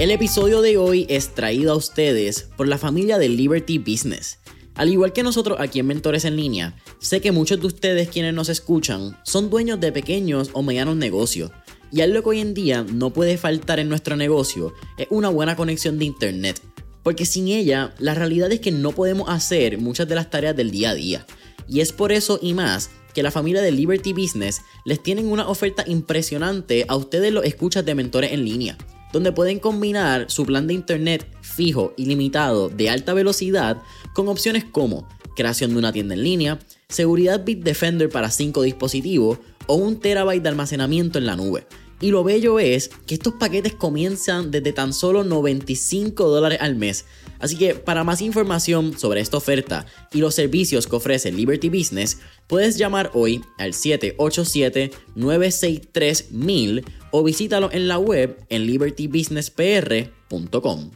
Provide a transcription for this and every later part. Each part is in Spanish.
El episodio de hoy es traído a ustedes por la familia de Liberty Business. Al igual que nosotros aquí en Mentores en Línea, sé que muchos de ustedes quienes nos escuchan son dueños de pequeños o medianos negocios. Y algo que hoy en día no puede faltar en nuestro negocio es una buena conexión de internet. Porque sin ella, la realidad es que no podemos hacer muchas de las tareas del día a día. Y es por eso y más que la familia de Liberty Business les tienen una oferta impresionante a ustedes los escuchas de mentores en línea donde pueden combinar su plan de internet fijo y limitado de alta velocidad con opciones como creación de una tienda en línea, seguridad Bitdefender para 5 dispositivos o un terabyte de almacenamiento en la nube. Y lo bello es que estos paquetes comienzan desde tan solo 95 dólares al mes. Así que para más información sobre esta oferta y los servicios que ofrece Liberty Business, puedes llamar hoy al 787-963-1000 o visítalo en la web en libertybusinesspr.com.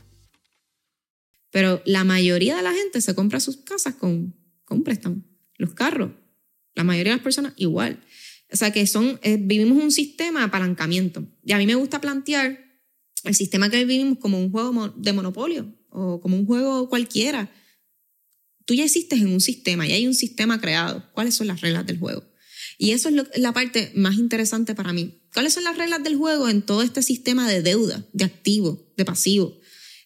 Pero la mayoría de la gente se compra sus casas con, con préstamo. Los carros, la mayoría de las personas igual. O sea que son, eh, vivimos un sistema de apalancamiento. Y a mí me gusta plantear el sistema que vivimos como un juego de monopolio o como un juego cualquiera. Tú ya existes en un sistema, y hay un sistema creado. ¿Cuáles son las reglas del juego? Y eso es la parte más interesante para mí. ¿Cuáles son las reglas del juego en todo este sistema de deuda, de activo, de pasivo,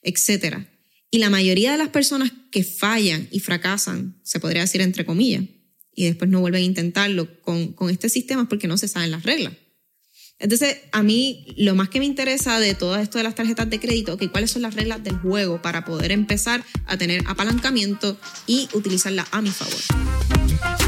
etcétera? Y la mayoría de las personas que fallan y fracasan, se podría decir entre comillas, y después no vuelven a intentarlo con, con este sistema porque no se saben las reglas. Entonces, a mí lo más que me interesa de todo esto de las tarjetas de crédito, que cuáles son las reglas del juego para poder empezar a tener apalancamiento y utilizarla a mi favor.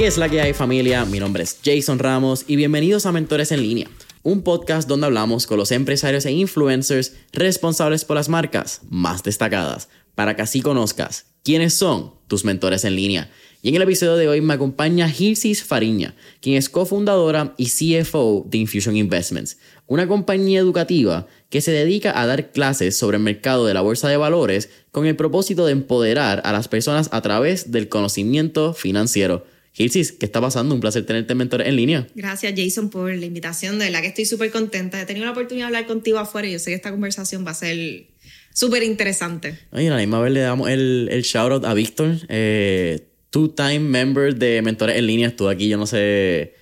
¿Qué es la que hay familia? Mi nombre es Jason Ramos y bienvenidos a Mentores en línea, un podcast donde hablamos con los empresarios e influencers responsables por las marcas más destacadas, para que así conozcas quiénes son tus mentores en línea. Y en el episodio de hoy me acompaña Gilsis Fariña, quien es cofundadora y CFO de Infusion Investments, una compañía educativa que se dedica a dar clases sobre el mercado de la bolsa de valores con el propósito de empoderar a las personas a través del conocimiento financiero. Gilsis, ¿qué está pasando? Un placer tenerte mentor en línea. Gracias, Jason, por la invitación. De verdad que estoy súper contenta. He tenido la oportunidad de hablar contigo afuera y yo sé que esta conversación va a ser súper interesante. Ay, a la misma vez le damos el, el shout out a Víctor, eh, two-time member de Mentores en Línea. Estuvo aquí, yo no sé,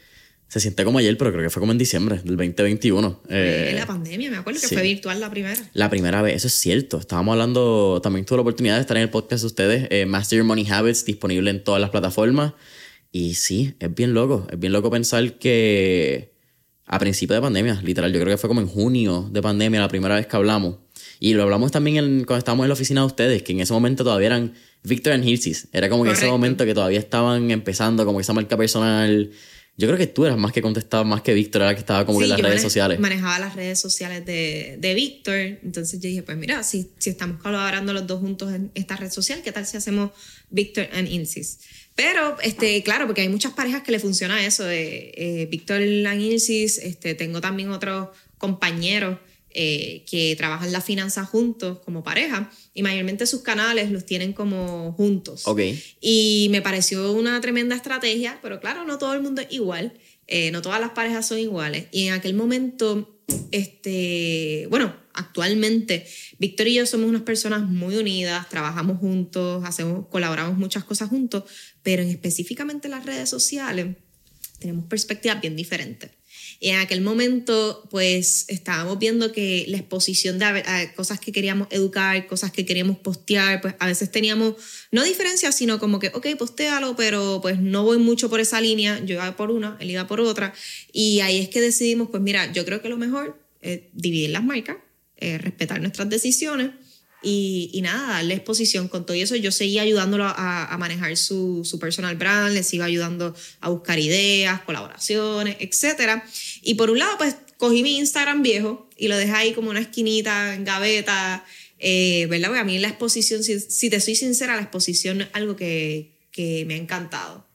se siente como ayer, pero creo que fue como en diciembre del 2021. Eh, la pandemia, me acuerdo que fue virtual la primera. La primera vez, eso es cierto. Estábamos hablando, también tuve la oportunidad de estar en el podcast de ustedes, eh, Master Your Money Habits, disponible en todas las plataformas. Y sí, es bien loco. Es bien loco pensar que a principio de pandemia, literal, yo creo que fue como en junio de pandemia la primera vez que hablamos. Y lo hablamos también cuando estábamos en la oficina de ustedes, que en ese momento todavía eran Victor and Hilsis. Era como en ese momento que todavía estaban empezando como esa marca personal. Yo creo que tú eras más que contestaba, más que Víctor, era que estaba como en las redes sociales. Manejaba las redes sociales de, de Víctor. Entonces yo dije, pues mira, si, si estamos colaborando los dos juntos en esta red social, ¿qué tal si hacemos Victor and Insis? Pero, este, claro, porque hay muchas parejas que le funciona eso de eh, Víctor Lanilsis, este, tengo también otros compañeros eh, que trabajan la finanza juntos como pareja y mayormente sus canales los tienen como juntos. Okay. Y me pareció una tremenda estrategia, pero claro, no todo el mundo es igual, eh, no todas las parejas son iguales. Y en aquel momento, este, bueno, actualmente Víctor y yo somos unas personas muy unidas, trabajamos juntos, hacemos, colaboramos muchas cosas juntos, pero en específicamente las redes sociales tenemos perspectivas bien diferentes. Y en aquel momento, pues estábamos viendo que la exposición de cosas que queríamos educar, cosas que queríamos postear, pues a veces teníamos, no diferencias, sino como que, ok, postéalo, pero pues no voy mucho por esa línea, yo iba por una, él iba por otra. Y ahí es que decidimos, pues mira, yo creo que lo mejor es dividir las marcas, eh, respetar nuestras decisiones y, y, nada, darle exposición con todo eso. Yo seguía ayudándolo a, a, manejar su, su personal brand, les iba ayudando a buscar ideas, colaboraciones, etc. Y por un lado, pues cogí mi Instagram viejo y lo dejé ahí como una esquinita en gaveta, eh, ¿verdad? Porque a mí la exposición, si, si, te soy sincera, la exposición es algo que, que me ha encantado.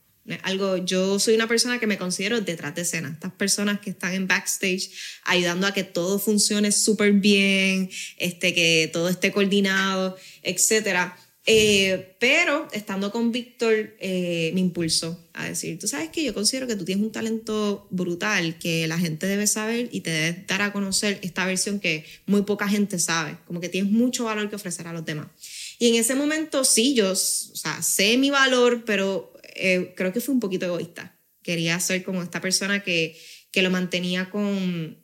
Algo, yo soy una persona que me considero detrás de escena. Estas personas que están en backstage ayudando a que todo funcione súper bien, este, que todo esté coordinado, etcétera eh, pero estando con Víctor, eh, me impulsó a decir, tú sabes que yo considero que tú tienes un talento brutal que la gente debe saber y te debe dar a conocer esta versión que muy poca gente sabe, como que tienes mucho valor que ofrecer a los demás. Y en ese momento sí, yo sé mi valor, pero eh, creo que fui un poquito egoísta. Quería ser como esta persona que, que lo mantenía con,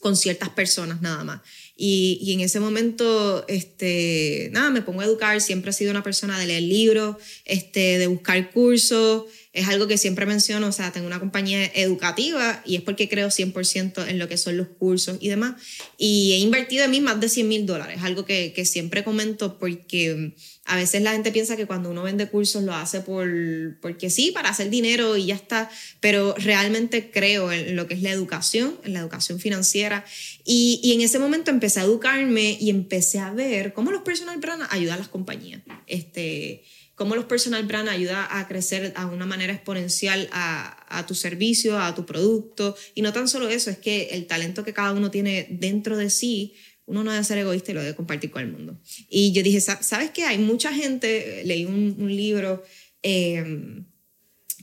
con ciertas personas nada más. Y, y, en ese momento, este, nada, me pongo a educar, siempre he sido una persona de leer libros, este, de buscar cursos, es algo que siempre menciono, o sea, tengo una compañía educativa y es porque creo 100% en lo que son los cursos y demás. Y he invertido en mí más de 100 mil dólares, algo que, que siempre comento porque a veces la gente piensa que cuando uno vende cursos lo hace por, porque sí, para hacer dinero y ya está, pero realmente creo en lo que es la educación, en la educación financiera. Y, en ese momento empecé a educarme y empecé a ver cómo los personal brand ayudan a las compañías. Este, cómo los personal brand ayuda a crecer a una manera exponencial a, tu servicio, a tu producto. Y no tan solo eso, es que el talento que cada uno tiene dentro de sí uno no debe ser egoísta y lo debe compartir con el mundo. Y yo dije, ¿sabes qué? Hay mucha gente, leí un, un libro eh,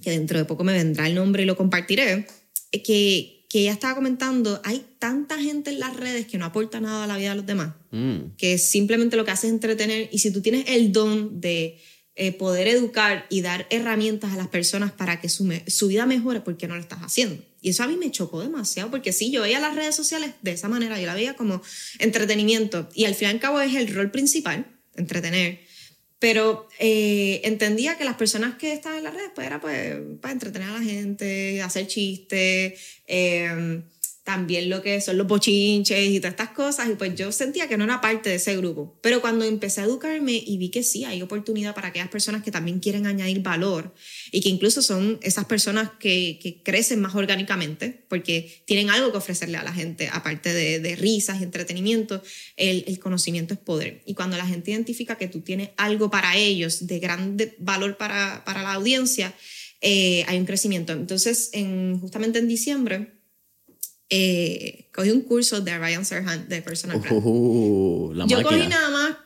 que dentro de poco me vendrá el nombre y lo compartiré, eh, que, que ella estaba comentando, hay tanta gente en las redes que no aporta nada a la vida de los demás, mm. que simplemente lo que hace es entretener y si tú tienes el don de eh, poder educar y dar herramientas a las personas para que su, su vida mejore, ¿por qué no lo estás haciendo? Y eso a mí me chocó demasiado, porque sí, yo veía las redes sociales de esa manera, yo la veía como entretenimiento, y al fin y al cabo es el rol principal, entretener. Pero eh, entendía que las personas que estaban en las redes, pues era pues, para entretener a la gente, hacer chistes, eh, también lo que son los bochinches y todas estas cosas, y pues yo sentía que no era parte de ese grupo. Pero cuando empecé a educarme y vi que sí, hay oportunidad para aquellas personas que también quieren añadir valor y que incluso son esas personas que, que crecen más orgánicamente porque tienen algo que ofrecerle a la gente, aparte de, de risas y entretenimiento, el, el, conocimiento es poder. Y cuando la gente identifica que tú tienes algo para ellos de gran valor para, para la audiencia, eh, hay un crecimiento. Entonces, en, justamente en diciembre, eh, cogí un curso de Ryan Serhant de Personal Brand. Uh, la Yo máquina. cogí nada más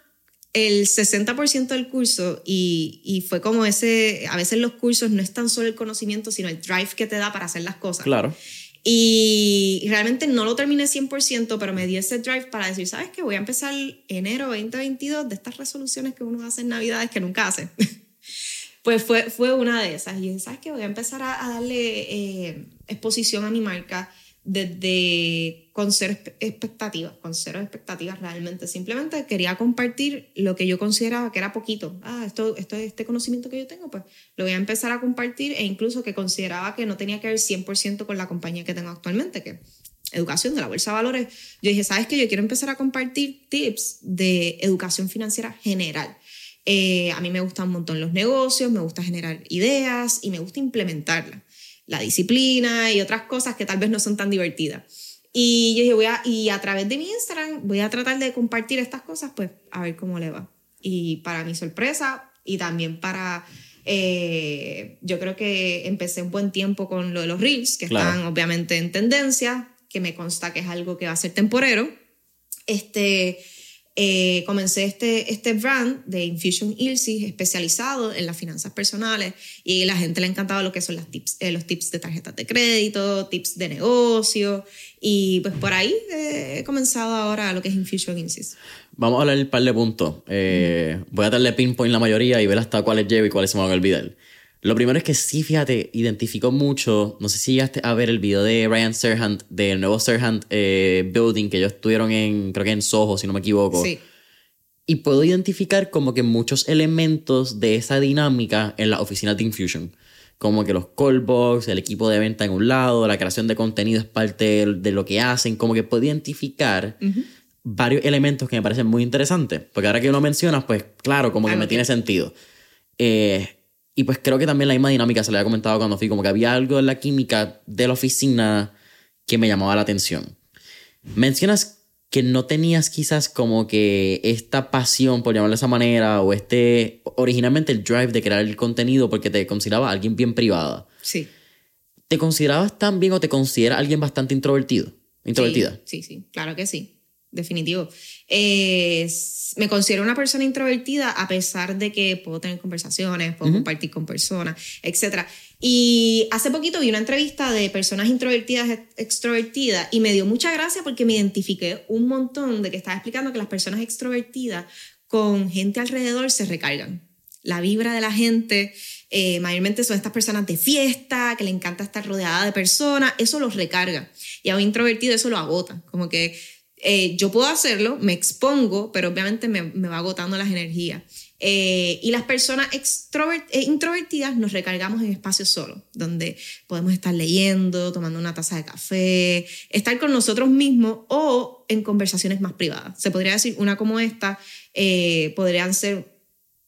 el 60% del curso y, y, fue como ese, a veces los cursos no es tan solo el conocimiento, sino el drive que te da para hacer las cosas. Claro. Y realmente no lo terminé 100%, pero me di ese drive para decir, ¿sabes qué? Voy a empezar enero 2022 de estas resoluciones que uno hace en Navidades que nunca hace. pues fue, fue una de esas. Y dije, ¿sabes qué? Voy a empezar a, a darle eh, exposición a mi marca desde con cero expectativas, con cero expectativas realmente. Simplemente quería compartir lo que yo consideraba que era poquito. Ah, esto, esto, este conocimiento que yo tengo, pues lo voy a empezar a compartir e incluso que consideraba que no tenía que ver 100% con la compañía que tengo actualmente, que educación de la bolsa de valores. Yo dije, ¿sabes qué? Yo quiero empezar a compartir tips de educación financiera general. Eh, a mí me gustan un montón los negocios, me gusta generar ideas y me gusta implementarlas la disciplina y otras cosas que tal vez no son tan divertidas. Y yo dije, voy a, y a través de mi Instagram voy a tratar de compartir estas cosas, pues a ver cómo le va. Y para mi sorpresa y también para, eh, yo creo que empecé un buen tiempo con lo de los reels, que claro. están obviamente en tendencia, que me consta que es algo que va a ser temporero. Este, eh, comencé este, este brand de Infusion Ilsi especializado en las finanzas personales y a la gente le ha encantado lo que son las tips, eh, los tips de tarjetas de crédito, tips de negocio y pues por ahí eh, he comenzado ahora lo que es Infusion Ilsi. Vamos a hablar un par de puntos. Eh, voy a darle pinpoint la mayoría y ver hasta cuáles llevo y cuáles se me van a olvidar. Lo primero es que sí, fíjate, identificó mucho. No sé si llegaste a ver el video de Ryan Serhant, del nuevo Serhant eh, Building, que ellos estuvieron en, creo que en Soho, si no me equivoco. Sí. Y puedo identificar como que muchos elementos de esa dinámica en las oficinas de Infusion. Como que los callbox, el equipo de venta en un lado, la creación de contenido es parte de lo que hacen. Como que puedo identificar uh -huh. varios elementos que me parecen muy interesantes. Porque ahora que lo mencionas, pues claro, como que me tiene sentido. Eh, y pues creo que también la misma dinámica se le había comentado cuando fui, como que había algo en la química de la oficina que me llamaba la atención. Mencionas que no tenías quizás como que esta pasión, por llamarlo de esa manera, o este, originalmente el drive de crear el contenido porque te considerabas alguien bien privada. Sí. ¿Te considerabas también o te consideras alguien bastante introvertido? Introvertida. Sí, sí, sí, claro que sí. Definitivo. Eh, me considero una persona introvertida a pesar de que puedo tener conversaciones, puedo compartir con personas, etc. Y hace poquito vi una entrevista de personas introvertidas, extrovertidas, y me dio mucha gracia porque me identifiqué un montón de que estaba explicando que las personas extrovertidas con gente alrededor se recargan. La vibra de la gente, eh, mayormente son estas personas de fiesta, que le encanta estar rodeada de personas, eso los recarga. Y a un introvertido eso lo agota, como que eh, yo puedo hacerlo, me expongo, pero obviamente me, va agotando las energías. Eh, y las personas eh, introvertidas nos recargamos en espacios solos, donde podemos estar leyendo, tomando una taza de café, estar con nosotros mismos o en conversaciones más privadas. Se podría decir, una como esta, podrían ser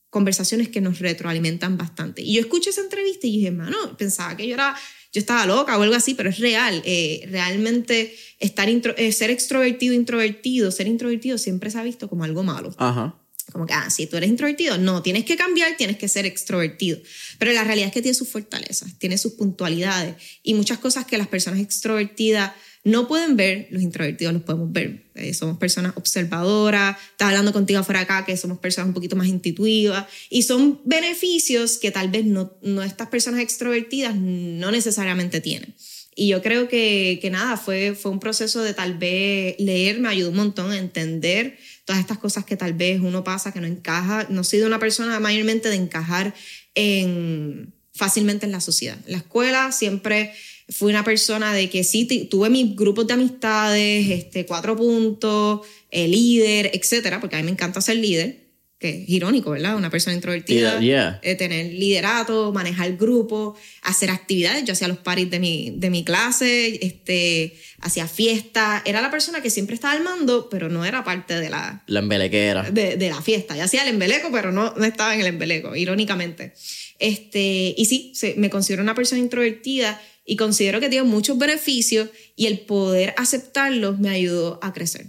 conversaciones que nos retroalimentan bastante. Y yo escuché esa entrevista y dije, mano, pensaba que yo era yo estaba loca o algo así, pero es real. Eh, realmente estar eh, ser extrovertido, introvertido, ser introvertido siempre se ha visto como algo malo. Ajá. Como que, ah, si tú eres introvertido, no, tienes que cambiar, tienes que ser extrovertido. Pero la realidad es que tiene sus fortalezas, tiene sus puntualidades y muchas cosas que las personas extrovertidas no pueden ver, los introvertidos los podemos ver. Eh, somos personas observadoras, estás hablando contigo afuera acá, que somos personas un poquito más intuitivas, y son beneficios que tal vez no, no estas personas extrovertidas no necesariamente tienen. Y yo creo que, que nada, fue, fue un proceso de tal vez leer, me ayudó un montón a entender todas estas cosas que tal vez uno pasa, que no encaja. No he sido una persona mayormente de encajar en, fácilmente en la sociedad. La escuela siempre fui una persona de que sí, tuve mis grupos de amistades, este, cuatro puntos, el líder, etcétera, porque a mí me encanta ser líder, que es irónico, ¿verdad? Una persona introvertida, eh, tener liderato, manejar grupos, hacer actividades. Yo hacía los paris de mi, de mi clase, este, hacía fiestas. Era la persona que siempre estaba al mando, pero no era parte de la... La embelequera. De, de la fiesta. Yo hacía el embeleco, pero no, no estaba en el embeleco, irónicamente. Este, y sí, me considero una persona introvertida y considero que tiene muchos beneficios y el poder aceptarlos me ayudó a crecer.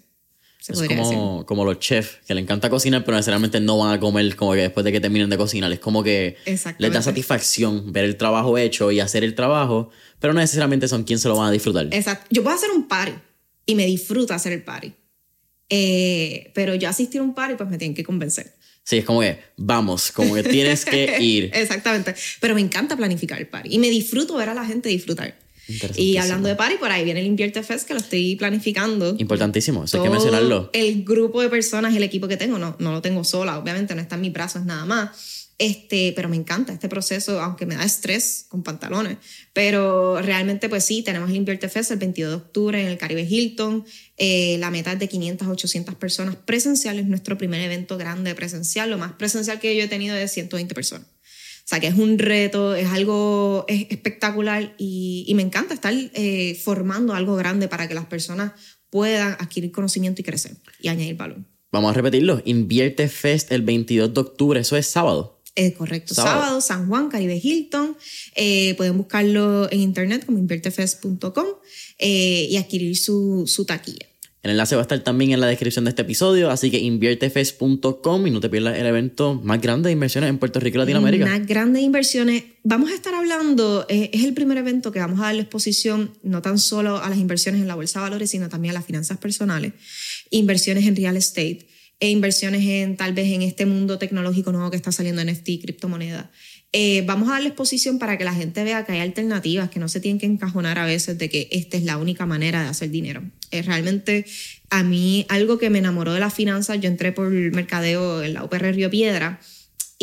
es como, como los chefs que le encanta cocinar, pero necesariamente no van a comer como que después de que terminen de cocinar. Es como que les da satisfacción ver el trabajo hecho y hacer el trabajo, pero no necesariamente son quienes se lo van a disfrutar. Exacto. Yo puedo hacer un party y me disfruta hacer el party. Eh, pero yo asistir a un party, pues me tienen que convencer. Sí, es como que vamos, como que tienes que ir. Exactamente. Pero me encanta planificar el party y me disfruto ver a la gente disfrutar. Y hablando de party, por ahí viene el Invierte Fest que lo estoy planificando. Importantísimo, eso hay que mencionarlo. El grupo de personas, el equipo que tengo, no, no lo tengo sola, obviamente no está en mis brazos nada más este, pero me encanta este proceso, aunque me da estrés con pantalones. Pero realmente, pues sí, tenemos el Invierte Fest el 22 de octubre en el Caribe Hilton. Eh, la meta es de 500 a 800 personas presenciales. Nuestro primer evento grande presencial. Lo más presencial que yo he tenido es 120 personas. O sea, que es un reto, es algo es espectacular y, y, me encanta estar eh, formando algo grande para que las personas puedan adquirir conocimiento y crecer y añadir valor. Vamos a repetirlo. Invierte Fest el 22 de octubre. Eso es sábado. Es correcto. Sábado. San Juan, Caribe Hilton. Eh, pueden buscarlo en internet como invertefest.com eh, y adquirir su, su taquilla. El enlace va a estar también en la descripción de este episodio, así que inviertefest.com y no te pierdas el evento más grande de inversiones en Puerto Rico y Latinoamérica. Más grandes inversiones. Vamos a estar hablando, eh, es el primer evento que vamos a darle exposición no tan solo a las inversiones en la bolsa de valores, sino también a las finanzas personales, inversiones en real estate e inversiones en tal vez en este mundo tecnológico nuevo que está saliendo NFT, criptomonedas. Eh, vamos a darle exposición para que la gente vea que hay alternativas, que no se tienen que encajonar a veces de que esta es la única manera de hacer dinero. Eh, realmente a mí algo que me enamoró de las finanzas, yo entré por el mercadeo en la UPR Río Piedra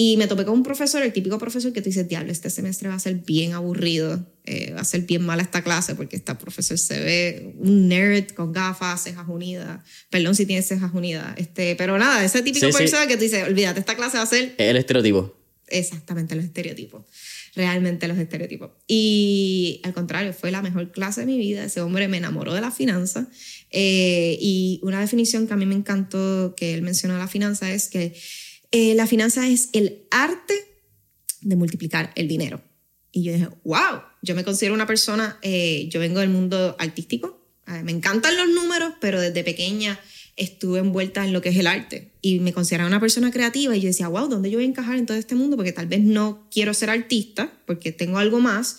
y me topé con un profesor, el típico profesor que te dice, diablo, este semestre va a ser bien aburrido, eh, va a ser bien mala esta clase porque este profesor se ve un nerd con gafas, cejas unidas. Perdón si tiene cejas unidas. Este, pero nada, ese típico profesor que te dice, olvídate, esta clase va a ser... El estereotipo. Exactamente, los estereotipos. Realmente los estereotipos. Y al contrario, fue la mejor clase de mi vida. Ese hombre me enamoró de la finanza. Eh, y una definición que a mí me encantó que él mencionó de la finanza es que eh, la finanza es el arte de multiplicar el dinero. Y yo dije, wow, yo me considero una persona, eh, yo vengo del mundo artístico, me encantan los números, pero desde pequeña estuve envuelta en lo que es el arte y me consideraba una persona creativa y yo decía, wow, ¿dónde yo voy a encajar en todo este mundo? Porque tal vez no quiero ser artista porque tengo algo más.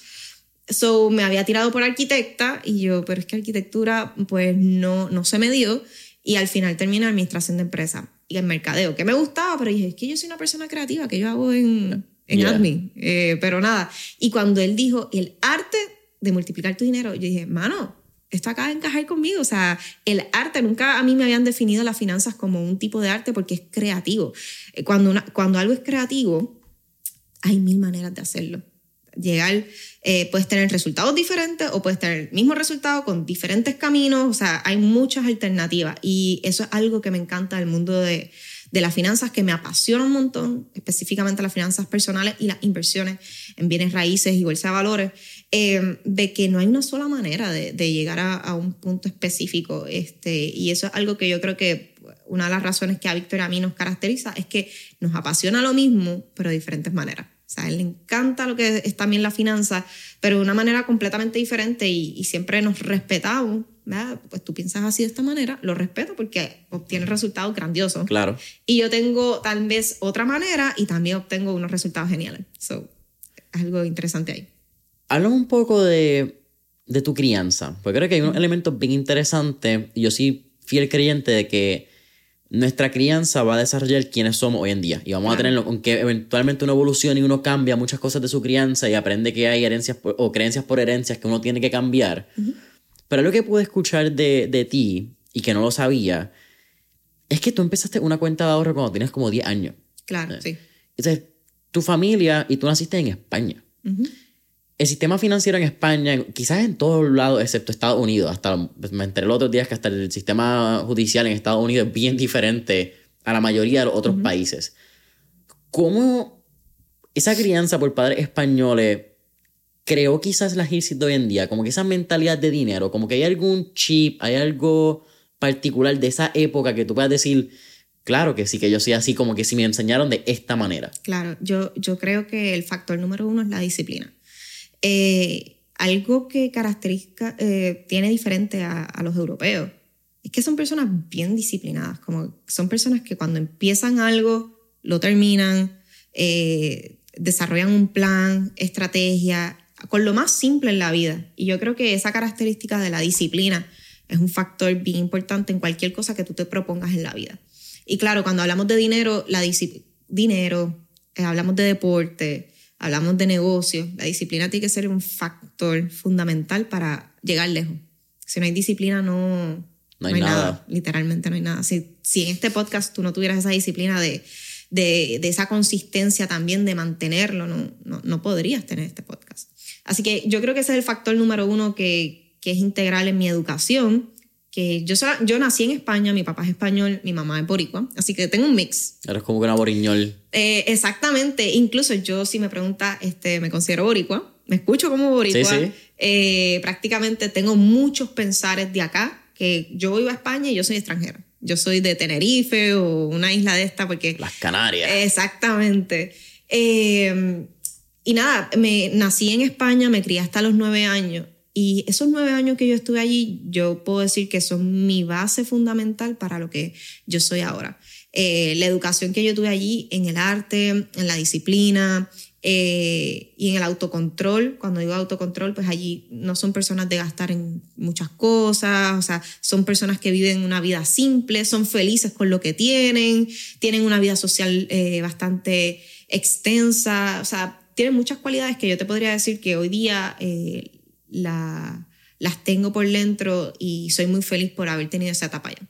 So me había tirado por arquitecta y yo, pero es que arquitectura pues no, no se me dio y al final terminé administración de empresa y en mercadeo, que me gustaba, pero dije, es que yo soy una persona creativa, que yo hago en, en admin, eh, pero nada. Y cuando él dijo, el arte de multiplicar tu dinero, yo dije, mano, esto acaba de encajar conmigo. O sea, el arte, nunca a mí me habían definido las finanzas como un tipo de arte porque es creativo. Eh, cuando, cuando algo es creativo, hay mil maneras de hacerlo. Llegar, eh, puedes tener resultados diferentes o puedes tener el mismo resultado con diferentes caminos. O sea, hay muchas alternativas y eso es algo que me encanta del mundo de, de las finanzas que me apasiona un montón, específicamente las finanzas personales y las inversiones en bienes raíces y bolsa de valores, eh, de que no hay una sola manera de, llegar a, un punto específico. Este, y eso es algo que yo creo que una de las razones que a Víctor a mí nos caracteriza es que nos apasiona lo mismo, pero de diferentes maneras. O sea, a él le encanta lo que es también la finanza, pero de una manera completamente diferente y, y siempre nos respetamos pues tú piensas así de esta manera, lo respeto porque obtienes resultados grandiosos. Claro. Y yo tengo tal vez otra manera y también obtengo unos resultados geniales. So, algo interesante ahí. Habla un poco de, de tu crianza, porque creo que hay un elemento bien interesante y yo sí fiel creyente de que nuestra crianza va a desarrollar quiénes somos hoy en día. Y vamos a tener, aunque eventualmente uno evoluciona y uno cambia muchas cosas de su crianza y aprende que hay herencias o creencias por herencias que uno tiene que cambiar. Pero lo que pude escuchar de, de ti y que no lo sabía es que tú empezaste una cuenta de ahorro cuando tenías como 10 años. Claro, eh, sí. Entonces, tu familia y tú naciste en España. El sistema financiero en España, quizás en todos lados, excepto Estados Unidos, hasta me enteré los otros días que hasta el sistema judicial en Estados Unidos es bien diferente a la mayoría de los otros países. ¿Cómo esa crianza por padres españoles creo quizás la Hilsit de hoy en día, como que esa mentalidad de dinero, como que hay algún chip, hay algo particular de esa época que tú puedas decir, claro que sí, que yo soy así, como que si me enseñaron de esta manera. Claro, yo, yo creo que el factor número uno es la disciplina. Eh, algo que caracteriza, eh, tiene diferente a, los europeos es que son personas bien disciplinadas, como son personas que cuando empiezan algo, lo terminan, eh, desarrollan un plan, estrategia con lo más simple en la vida. Y yo creo que esa característica de la disciplina es un factor bien importante en cualquier cosa que tú te propongas en la vida. Y claro, cuando hablamos de dinero, la dinero, eh, hablamos de deporte, hablamos de negocio, la disciplina tiene que ser un factor fundamental para llegar lejos. Si no hay disciplina, no, no hay, nada. Literalmente no hay nada. Si, si en este podcast tú no tuvieras esa disciplina de, de, de esa consistencia también de mantenerlo, no, no, no podrías tener este podcast. Así que yo creo que ese es el factor número uno que, que es integral en mi educación. Que yo, yo nací en España, mi papá es español, mi mamá es boricua, así que tengo un mix. Eres como que una boriñol. Eh, exactamente, incluso yo si me pregunta, este, me considero boricua, me escucho como boricua. Sí, sí. Eh, prácticamente tengo muchos pensares de acá, que yo iba a España y yo soy extranjera. Yo soy de Tenerife o una isla de esta porque... Las Canarias. Exactamente. Eh, y nada, me nací en España, me crié hasta los nueve años. Y esos nueve años que yo estuve allí, yo puedo decir que son mi base fundamental para lo que yo soy ahora. Eh, la educación que yo tuve allí en el arte, en la disciplina eh, y en el autocontrol. Cuando digo autocontrol, pues allí no son personas de gastar en muchas cosas, o sea, son personas que viven una vida simple, son felices con lo que tienen, tienen una vida social eh, bastante extensa, o sea, tiene muchas cualidades que yo te podría decir que hoy día eh, la, las tengo por dentro y soy muy feliz por haber tenido esa etapa ya.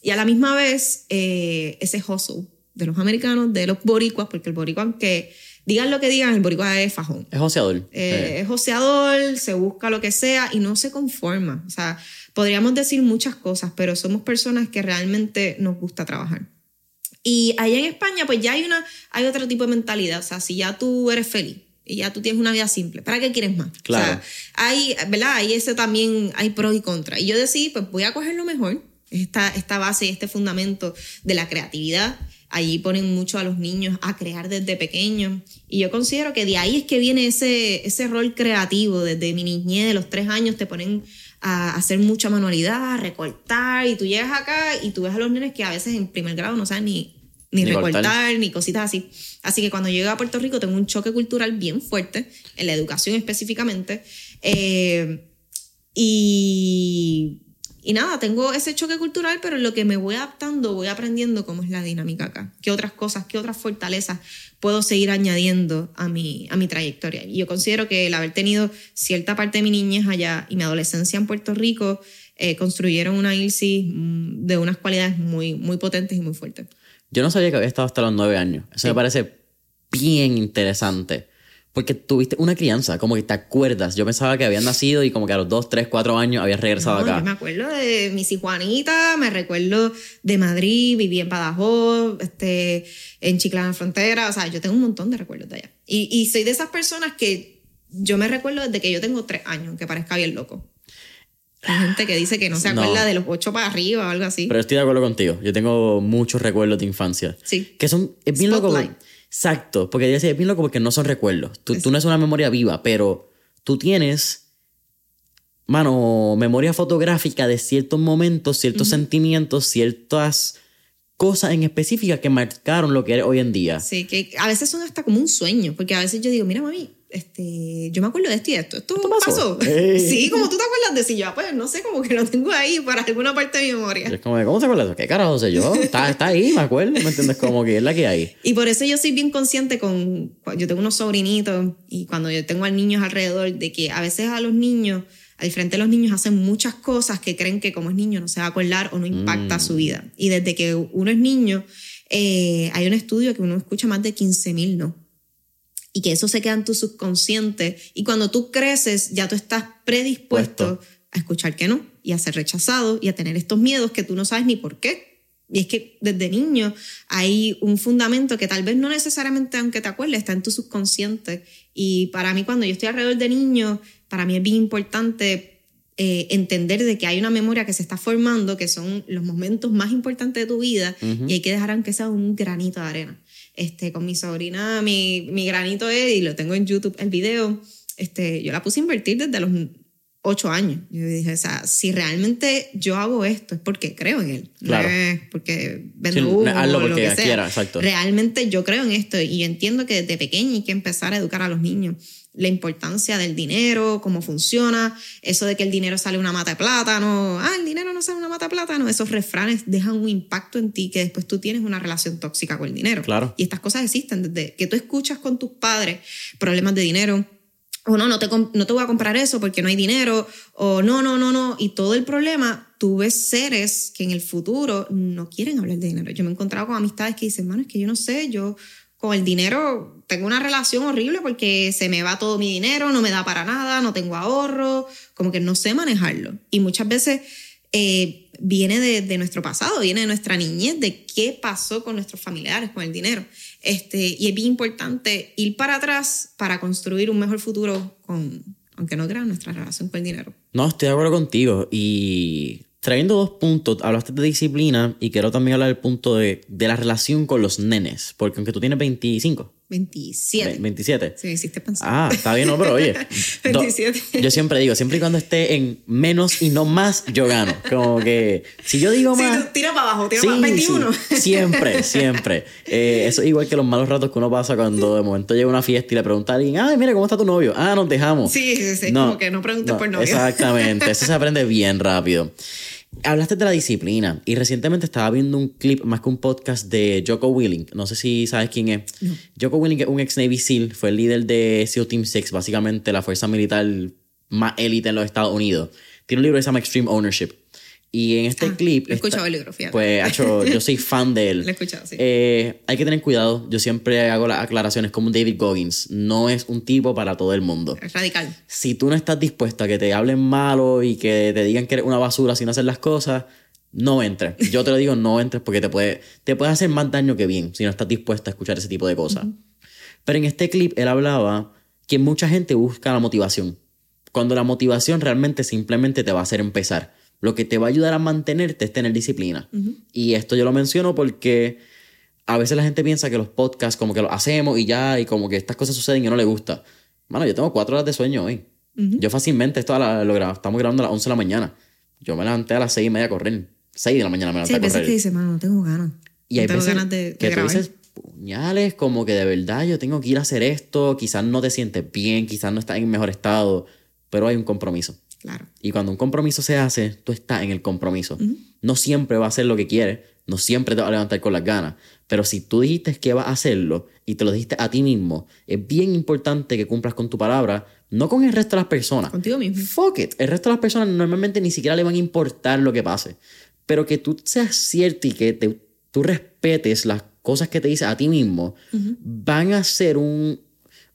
Y a la misma vez, eh, ese hustle de los americanos, de los boricuas, porque el boricua, aunque digan lo que digan, el boricua es fajón. Es joseador. Eh, es joseador, se busca lo que sea y no se conforma. O sea, podríamos decir muchas cosas, pero somos personas que realmente nos gusta trabajar. Y allá en España, pues ya hay, una, hay otro tipo de mentalidad. O sea, si ya tú eres feliz y ya tú tienes una vida simple, ¿para qué quieres más? Claro. O sea, hay, ¿verdad? Hay ese también, hay pros y contras. Y yo decidí, pues voy a coger lo mejor, esta, esta base y este fundamento de la creatividad. Allí ponen mucho a los niños a crear desde pequeños. Y yo considero que de ahí es que viene ese, ese rol creativo. Desde mi niñez, de los tres años, te ponen a hacer mucha manualidad, a recortar, y tú llegas acá y tú ves a los nenes que a veces en primer grado no saben ni, ni, Ni recortar, cortar. ni cositas así. Así que cuando llego a Puerto Rico tengo un choque cultural bien fuerte, en la educación específicamente. Eh, y, y nada, tengo ese choque cultural, pero en lo que me voy adaptando, voy aprendiendo cómo es la dinámica acá. ¿Qué otras cosas, qué otras fortalezas puedo seguir añadiendo a mi, a mi trayectoria? Y yo considero que el haber tenido cierta parte de mi niñez allá y mi adolescencia en Puerto Rico eh, construyeron una ILSI mm, de unas cualidades muy, muy potentes y muy fuertes. Yo no sabía que había estado hasta los nueve años. Eso me parece bien interesante. Porque tuviste una crianza, como que te acuerdas. Yo pensaba que habían nacido y como que a los dos, tres, cuatro años habías regresado No, yo acá. me acuerdo de Missy Juanita, me recuerdo de Madrid, viví en Badajoz, este, en Chiclana Frontera, o sea, yo tengo un montón de recuerdos de allá. Y, y soy de esas personas que yo me recuerdo desde que yo tengo tres años, aunque parezca bien loco. Hay gente que dice que no se No. acuerda de los ocho para arriba o algo así. Pero estoy de acuerdo contigo. Yo tengo muchos recuerdos de infancia. Sí. Que son. Es bien loco. Spotlight. Exacto. Porque es bien loco porque no son recuerdos. Tú, tú no es una memoria viva, pero tú tienes. Mano, memoria fotográfica de ciertos momentos, ciertos sentimientos, ciertas cosas en específica que marcaron lo que eres hoy en día. Sí, que a veces son hasta como un sueño, porque a veces yo digo, mira mami, este, yo me acuerdo de esto y de esto, esto, ¿Esto pasó? pasó. Sí, como tú te acuerdas de si yo, pues no sé, como que lo tengo ahí para alguna parte de mi memoria. Y es como, de, ¿cómo se acuerda de eso? ¿Qué carajo sé yo? Está, está ahí, me acuerdo, ¿me entiendes? Como que es la que hay. Y por eso yo soy bien consciente con, yo tengo unos sobrinitos y cuando yo tengo a niños alrededor, de que a veces a los niños, a diferente de los niños, hacen muchas cosas que creen que como es niño no se va a acordar o no impacta su vida. Y desde que uno es niño, eh, hay un estudio que uno escucha más de 15.000 no. Y que eso se queda en tu subconsciente. Y cuando tú creces, ya tú estás predispuesto Puesto. a escuchar que no y a ser rechazado y a tener estos miedos que tú no sabes ni por qué. Y es que desde niño hay un fundamento que tal vez no necesariamente, aunque te acuerdes, está en tu subconsciente. Y para mí, cuando yo estoy alrededor de niños, para mí es bien importante eh, entender de que hay una memoria que se está formando, que son los momentos más importantes de tu vida, y hay que dejar aunque sea un granito de arena. Este, con mi sobrina, mi, mi granito es, y lo tengo en YouTube, el video, este, yo la puse a invertir desde los ocho años. Yo dije, o sea, si realmente yo hago esto es porque creo en él. Claro. No es porque vendo Sí, hazlo o lo porque que sea. quiera, exacto. Realmente yo creo en esto y yo entiendo que desde pequeña hay que empezar a educar a los niños la importancia del dinero, cómo funciona, eso de que el dinero sale una mata de plátano, ah, el dinero no sale una mata de plátano, esos refranes dejan un impacto en ti que después tú tienes una relación tóxica con el dinero. Claro. Y estas cosas existen desde que tú escuchas con tus padres problemas de dinero, o no, no te, no te voy a comprar eso porque no hay dinero, o no, no, no, no, y todo el problema, tú ves seres que en el futuro no quieren hablar de dinero. Yo me he encontrado con amistades que dicen, mano, es que yo no sé, yo con el dinero tengo una relación horrible porque se me va todo mi dinero, no me da para nada, no tengo ahorro, como que no sé manejarlo. Y muchas veces eh, viene de, de nuestro pasado, viene de nuestra niñez, de qué pasó con nuestros familiares, con el dinero. Este, y es bien importante ir para atrás para construir un mejor futuro con, aunque no crean, nuestra relación con el dinero. No, estoy de acuerdo contigo. Y trayendo dos puntos, hablaste de disciplina y quiero también hablar del punto de, de la relación con los nenes. Porque aunque tú tienes 25, 27. ve- 27. Sí, me hiciste pensar. Ah, está bien, no, pero oye. do- 27. yo siempre digo, siempre y cuando esté en menos y no más, yo gano. Como que si yo digo Sí, más. tú tira para abajo, tira Sí, para 21. sí, siempre, siempre. Eh, eso es igual que los malos ratos que uno pasa cuando de momento llega una fiesta y le pregunta a alguien, ay, mira, ¿cómo está tu novio? Ah, nos dejamos. Sí, sí, sí, como que no preguntes por novio. Exactamente, eso se aprende bien rápido. Hablaste de la disciplina y recientemente estaba viendo un clip más que un podcast de Joko Willing. No sé si sabes quién es. Joko Willing es un ex Navy SEAL, fue el líder de SEAL Team 6, básicamente la fuerza militar más élite en los Estados Unidos. Tiene un libro que se llama Extreme Ownership. Y en este Ah, clip. lo he escuchado fíjate. Pues, hacho, yo soy fan de él. Lo he escuchado, sí. Eh, hay que tener cuidado. Yo siempre hago las aclaraciones como David Goggins. No es un tipo para todo el mundo. Es radical. Si tú no estás dispuesto a que te hablen malo y que te digan que eres una basura sin hacer las cosas, no entres. Yo te lo digo, no entres porque te puede, te puede hacer más daño que bien si no estás dispuesta a escuchar ese tipo de cosas. Pero en este clip él hablaba que mucha gente busca la motivación. Cuando la motivación realmente simplemente te va a hacer empezar. Lo que te va a ayudar a mantenerte es tener disciplina. Y esto yo lo menciono porque a veces la gente piensa que los podcasts como que los hacemos y ya, y como que estas cosas suceden y no le gusta. Mano, yo tengo cuatro horas de sueño hoy. Yo fácilmente, esto la, lo grabamos, estamos grabando a las 11 de la mañana. Yo me levanté a las 6 y media a correr. 6 de la mañana me levanté Sí, hay a veces correr. que dices, mano, no tengo ganas. Y hay no tengo veces ganas de, de que tú grabar. dices, puñales, como que de verdad yo tengo que ir a hacer esto, quizás no te sientes bien, quizás no estás en mejor estado, pero hay un compromiso. Claro. Y cuando un compromiso se hace, tú estás en el compromiso. No siempre va a hacer lo que quieres, no siempre te va a levantar con las ganas, pero si tú dijiste que vas a hacerlo y te lo dijiste a ti mismo, es bien importante que cumplas con tu palabra, no con el resto de las personas. Contigo mismo. Fuck it. El resto de las personas normalmente ni siquiera le van a importar lo que pase. Pero que tú seas cierto y que te- tú respetes las cosas que te dices a ti mismo, van a ser un,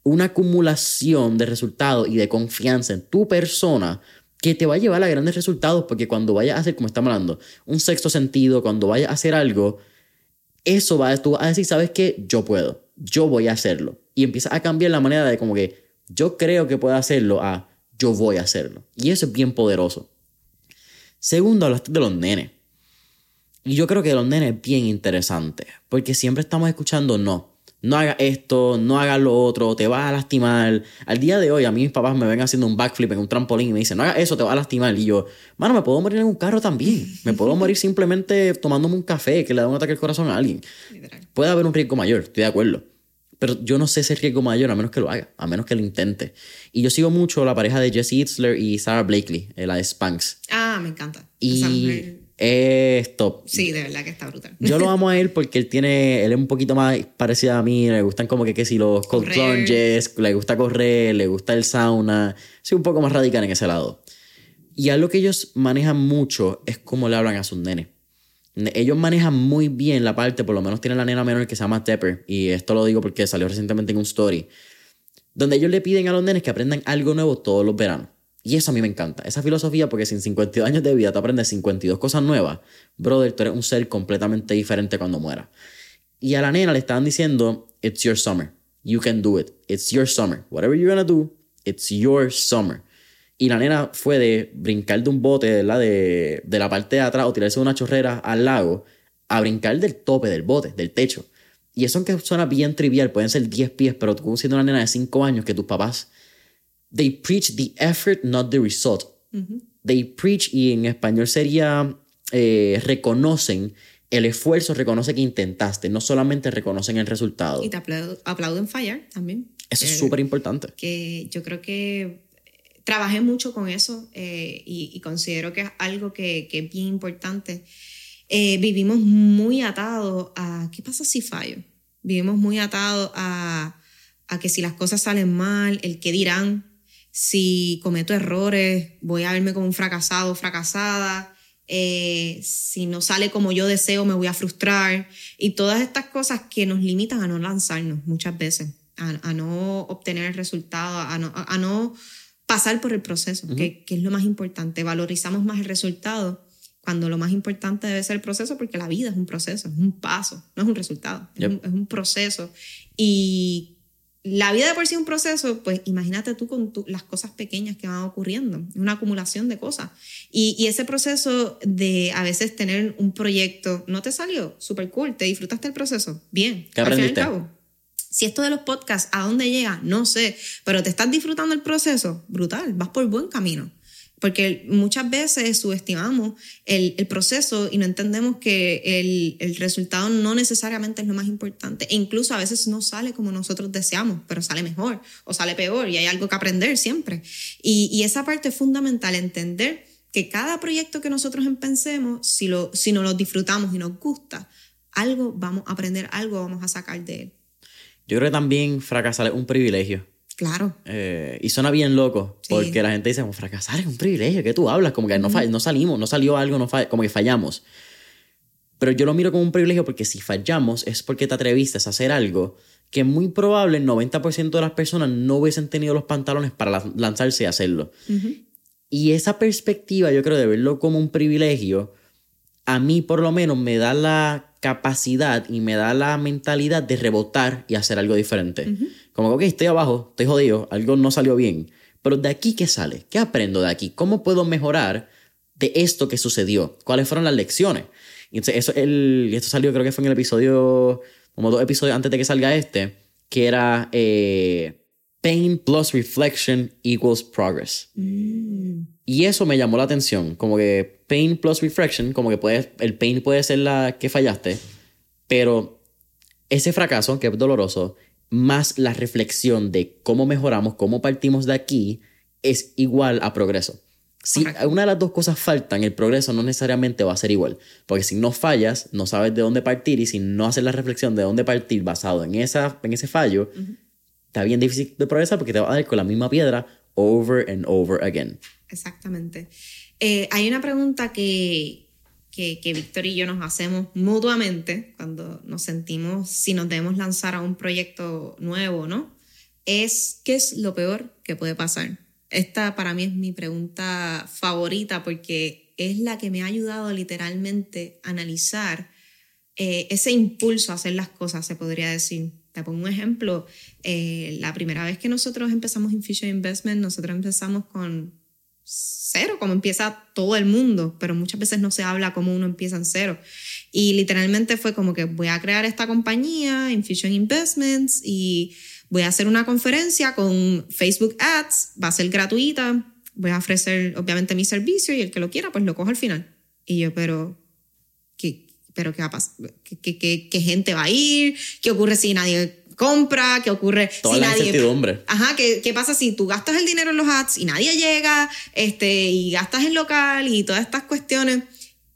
una acumulación de resultados y de confianza en tu persona que te va a llevar a grandes resultados porque cuando vayas a hacer, como estamos hablando, un sexto sentido, cuando vayas a hacer algo, eso va, a decir, ¿sabes qué? Yo puedo, yo voy a hacerlo. Y empiezas a cambiar la manera de como que yo creo que puedo hacerlo a yo voy a hacerlo. Y eso es bien poderoso. Segundo, hablaste de los nenes. Y yo creo que los nenes es bien interesante, porque siempre estamos escuchando no. No haga esto, no haga lo otro, te vas a lastimar. Al día de hoy, a mí mis papás me ven haciendo un backflip en un trampolín y me dicen, no haga eso, te vas a lastimar. Y yo, mano, me puedo morir en un carro también. Me puedo morir simplemente tomándome un café que le da un ataque al corazón a alguien. Puede haber un riesgo mayor, estoy de acuerdo. Pero yo no sé ese riesgo mayor a menos que lo haga, a menos que lo intente. Y yo sigo mucho la pareja de Jesse Itzler y Sarah Blakely, eh, la de Spanx. Ah, me encanta. Y. es top. Sí, de verdad que está brutal. Yo lo amo a él porque él tiene, él es un poquito más parecido a mí, le gustan como que, que si los cold Correr. plunges, le gusta correr, le gusta el sauna, soy un poco más radical en ese lado. Y algo que ellos manejan mucho es cómo le hablan a sus nenes. Ne- Ellos manejan muy bien la parte, por lo menos tiene la nena menor que se llama Tepper, y esto lo digo porque salió recientemente en un story, donde ellos le piden a los nenes que aprendan algo nuevo todos los veranos. Y eso a mí me encanta, esa filosofía, porque sin 52 años de vida tú aprendes 52 cosas nuevas, brother, tú eres un ser completamente diferente cuando mueras. Y a la nena le estaban diciendo, it's your summer, you can do it, it's your summer, whatever you're gonna do, it's your summer. Y la nena fue de brincar de un bote. De, de la parte de atrás o tirarse de una chorrera al lago a brincar del tope del bote, del techo. Y eso aunque suena bien trivial, pueden ser 10 pies, pero tú siendo una nena de 5 años que tus papás, they preach the effort, not the result. They preach, y en español sería, eh, reconocen el esfuerzo, reconoce que intentaste, no solamente reconocen el resultado. Y te aplau- aplauden fallar también. Eso es Eh, súper importante. que yo creo que trabajé mucho con eso eh, y, y considero que es algo que, que es bien importante. Eh, vivimos muy atados a qué pasa si fallo. Vivimos muy atados a, a que si las cosas salen mal, el qué dirán, si cometo errores, voy a verme como un fracasado, fracasada. eh, si no sale como yo deseo, me voy a frustrar. Y todas estas cosas que nos limitan a no lanzarnos muchas veces, a, a no obtener el resultado, a no, a, a no pasar por el proceso, que, que es lo más importante. Valorizamos más el resultado cuando lo más importante debe ser el proceso, porque la vida es un proceso, es un paso, no es un resultado, es, un, es un proceso. Y la vida de por sí es un proceso, pues imagínate tú con tu- las cosas pequeñas que van ocurriendo, una acumulación de cosas. Y, y ese proceso de a veces tener un proyecto, ¿no te salió? Súper cool, ¿te disfrutaste el proceso? Bien. ¿Qué Al fin y al aprendiste? cabo, si esto de los podcasts, ¿a dónde llega? No sé, pero te estás disfrutando el proceso, brutal, vas por buen camino. Porque muchas veces subestimamos el, el proceso y no entendemos que el, el resultado no necesariamente es lo más importante. E incluso a veces no sale como nosotros deseamos, pero sale mejor o sale peor y hay algo que aprender siempre. Y, y esa parte es fundamental, entender que cada proyecto que nosotros empecemos, si, lo, si nos lo disfrutamos y nos gusta, algo vamos a aprender, algo vamos a sacar de él. Yo creo que también fracasar es un privilegio. Claro. Eh, y suena bien loco, Sí. porque la gente dice, fracasar es un privilegio, ¿qué tú hablas? Como que no, no salimos, no salió algo, no como que fallamos. Pero yo lo miro como un privilegio porque si fallamos es porque te atreviste a hacer algo que muy probable el 90% de las personas no hubiesen tenido los pantalones para la- lanzarse a hacerlo. Y esa perspectiva, yo creo, de verlo como un privilegio, a mí por lo menos me da la capacidad y me da la mentalidad de rebotar y hacer algo diferente. Como que, ok, estoy abajo, estoy jodido, algo no salió bien. Pero de aquí, ¿qué sale? ¿Qué aprendo de aquí? ¿Cómo puedo mejorar de esto que sucedió? ¿Cuáles fueron las lecciones? Y entonces, eso, el, esto salió, creo que fue en el episodio, como dos episodios antes de que salga este, que era, eh, pain plus reflection equals progress. Y eso me llamó la atención, como que pain plus reflection, como que el pain puede ser la que fallaste, pero ese fracaso, que es doloroso, más la reflexión de cómo mejoramos, cómo partimos de aquí, es igual a progreso. Si una de las dos cosas faltan, el progreso no necesariamente va a ser igual. Porque si no fallas, no sabes de dónde partir y si no haces la reflexión de dónde partir basado en, esa, en ese fallo, está bien difícil de progresar porque te vas a dar con la misma piedra over and over again. Exactamente. Eh, hay una pregunta que, que, que Víctor y yo nos hacemos mutuamente cuando nos sentimos si nos debemos lanzar a un proyecto nuevo, ¿no? Es, ¿qué es lo peor que puede pasar? Esta para mí es mi pregunta favorita porque es la que me ha ayudado literalmente a analizar eh, ese impulso a hacer las cosas, se podría decir. Te pongo un ejemplo. Eh, la primera vez que nosotros empezamos Infusion Investment, nosotros empezamos con cero, como empieza todo el mundo, pero muchas veces no se habla como uno empieza en cero. Y literalmente fue como que voy a crear esta compañía, Infusion Investments, y voy a hacer una conferencia con Facebook Ads, va a ser gratuita, voy a ofrecer obviamente mi servicio y el que lo quiera, pues lo cojo al final. Y yo, pero, ¿qué, pero qué va a pasar? ¿Qué, qué, qué, gente va a ir? ¿Qué ocurre si nadie compra? ¿Qué ocurre Toda si la nadie... incertidumbre. Ajá, ¿qué, ¿qué pasa si tú gastas el dinero en los ads y nadie llega, este, y gastas en local y todas estas cuestiones?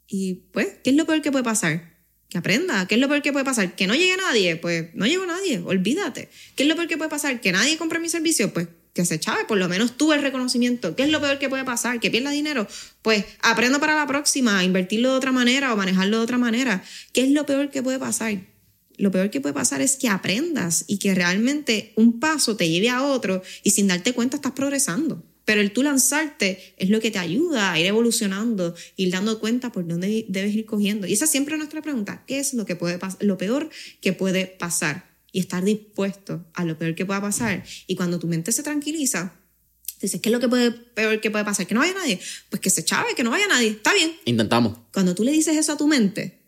Y pues, ¿qué es lo peor que puede pasar? que aprenda. ¿Qué es lo peor que puede pasar? Que no llegue nadie, pues no llegó nadie, olvídate. ¿Qué es lo peor que puede pasar? Que nadie compre mi servicio, pues que se chave, por lo menos tuve el reconocimiento. ¿Qué es lo peor que puede pasar? Que pierda dinero. Pues aprendo para la próxima, invertirlo de otra manera o manejarlo de otra manera. ¿Qué es lo peor que puede pasar? Lo peor que puede pasar es que aprendas y que realmente un paso te lleve a otro y sin darte cuenta estás progresando. Pero el tú lanzarte es lo que te ayuda a ir evolucionando, ir dando cuenta por dónde debes ir cogiendo. Y esa es siempre nuestra pregunta, ¿qué es lo, que puede lo peor que puede pasar? Y estar dispuesto a lo peor que pueda pasar. Y cuando tu mente se tranquiliza, dices, ¿qué es lo que puede, peor que puede pasar? ¿Que no vaya nadie? Pues que se chave, que no vaya nadie. Está bien. Intentamos. Cuando tú le dices eso a tu mente,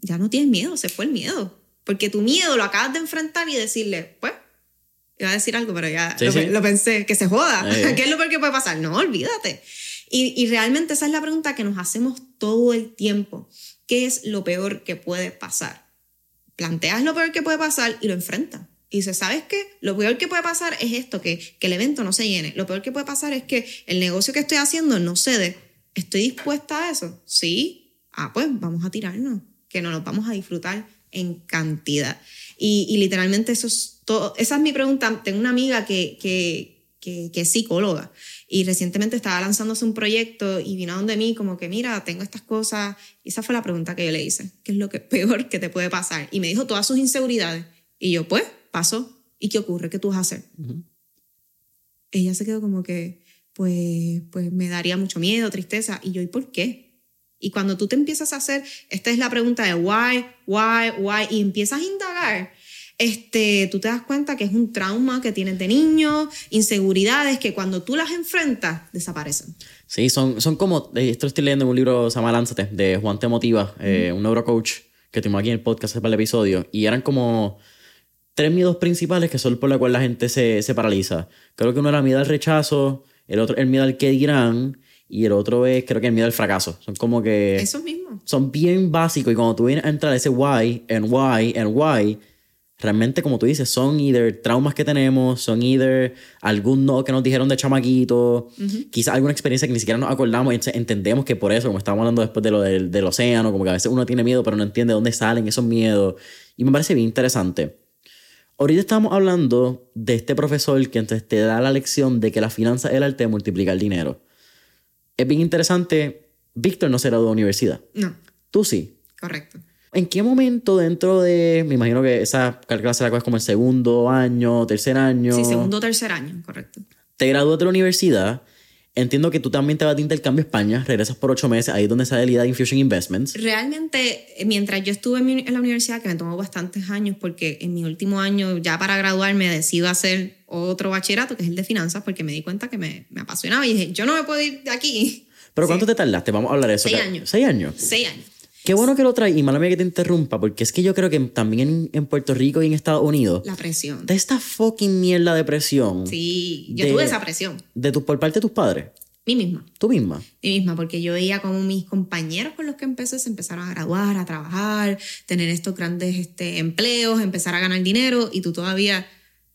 ya no tienes miedo, se fue el miedo. Porque tu miedo lo acabas de enfrentar y decirle, pues, Iba a decir algo, pero ya Sí, lo, sí. lo pensé, que se joda. Eh. ¿Qué es lo peor que puede pasar? No, olvídate. Y, y realmente esa es la pregunta que nos hacemos todo el tiempo. ¿Qué es lo peor que puede pasar? Planteas lo peor que puede pasar y lo enfrentas. Y dices, ¿sabes qué? Lo peor que puede pasar es esto, que, que el evento no se llene. Lo peor que puede pasar es que el negocio que estoy haciendo no cede. ¿Estoy dispuesta a eso? Sí. Ah, pues vamos a tirarnos, que nos lo vamos a disfrutar en cantidad. Y, y literalmente eso es todo. Esa es mi pregunta. Tengo una amiga que, que, que, que es psicóloga y recientemente estaba lanzándose un proyecto y vino a donde mí como que, mira, tengo estas cosas. Y esa fue la pregunta que yo le hice. ¿Qué es lo que peor que te puede pasar? Y me dijo todas sus inseguridades. Y yo, pues, pasó. ¿Y qué ocurre? ¿Qué tú vas a hacer? Ella se quedó como que, pues, pues me daría mucho miedo, tristeza. Y yo, ¿y por qué? Y cuando tú te empiezas a hacer, esta es la pregunta de why, why, why, y empiezas a indagar, este, tú te das cuenta que es un trauma que tienes de niño, inseguridades que cuando tú las enfrentas, desaparecen. Sí, son, son como. eh, Esto estoy leyendo en un libro que se llama Lánzate, de Juan Te Motiva, eh, un neurocoach que tuvimos aquí en el podcast para el episodio. Y eran como tres miedos principales que son por la cual la gente se, se paraliza. Creo que uno era el miedo al rechazo, el otro el miedo al qué dirán, y el otro es, creo que el miedo al fracaso. Son como que. Eso mismo. Son bien básicos. Y cuando tú vienes a entrar a ese why, and why, and why, realmente, como tú dices, son either traumas que tenemos, son either algún no que nos dijeron de chamaquito, quizás alguna experiencia que ni siquiera nos acordamos y entonces entendemos que por eso, como estábamos hablando después de lo del, del océano, como que a veces uno tiene miedo pero no entiende dónde salen esos miedos. Y me parece bien interesante. Ahorita estamos hablando de este profesor que entonces te da la lección de que la finanza es el arte de multiplicar dinero. Es bien interesante. Víctor no se graduó de universidad. No, Tú sí. correcto. ¿En qué momento dentro de, me imagino que esa clase la coges como el segundo año, tercer año, Sí, segundo o tercer año, correcto. te gradúas de la universidad? Entiendo que tú también te vas de intercambio a España, regresas por ocho meses, ahí es donde sale la idea de Infusion Investments. Realmente, eh, mientras yo estuve en, mi- en la universidad, que me tomó bastantes años, porque en mi último año, ya para graduarme, decido hacer otro bachillerato, que es el de finanzas, porque me di cuenta que me, me apasionaba y dije, yo no me puedo ir de aquí. Pero ¿cuánto te tardaste? Vamos a hablar de eso. Seis años. ¿Seis años? Seis años. Qué bueno que lo traes, y mala mía que te interrumpa, porque es que yo creo que también en, en Puerto Rico y en Estados Unidos, La presión. de esta fucking mierda de presión, Sí, yo de- tuve esa presión. de tu, por parte de tus padres, Mí misma. tú misma. Mí misma, porque yo veía como mis compañeros con los que empecé se empezaron a graduar, a trabajar, tener estos grandes este, empleos, empezar a ganar dinero y tú todavía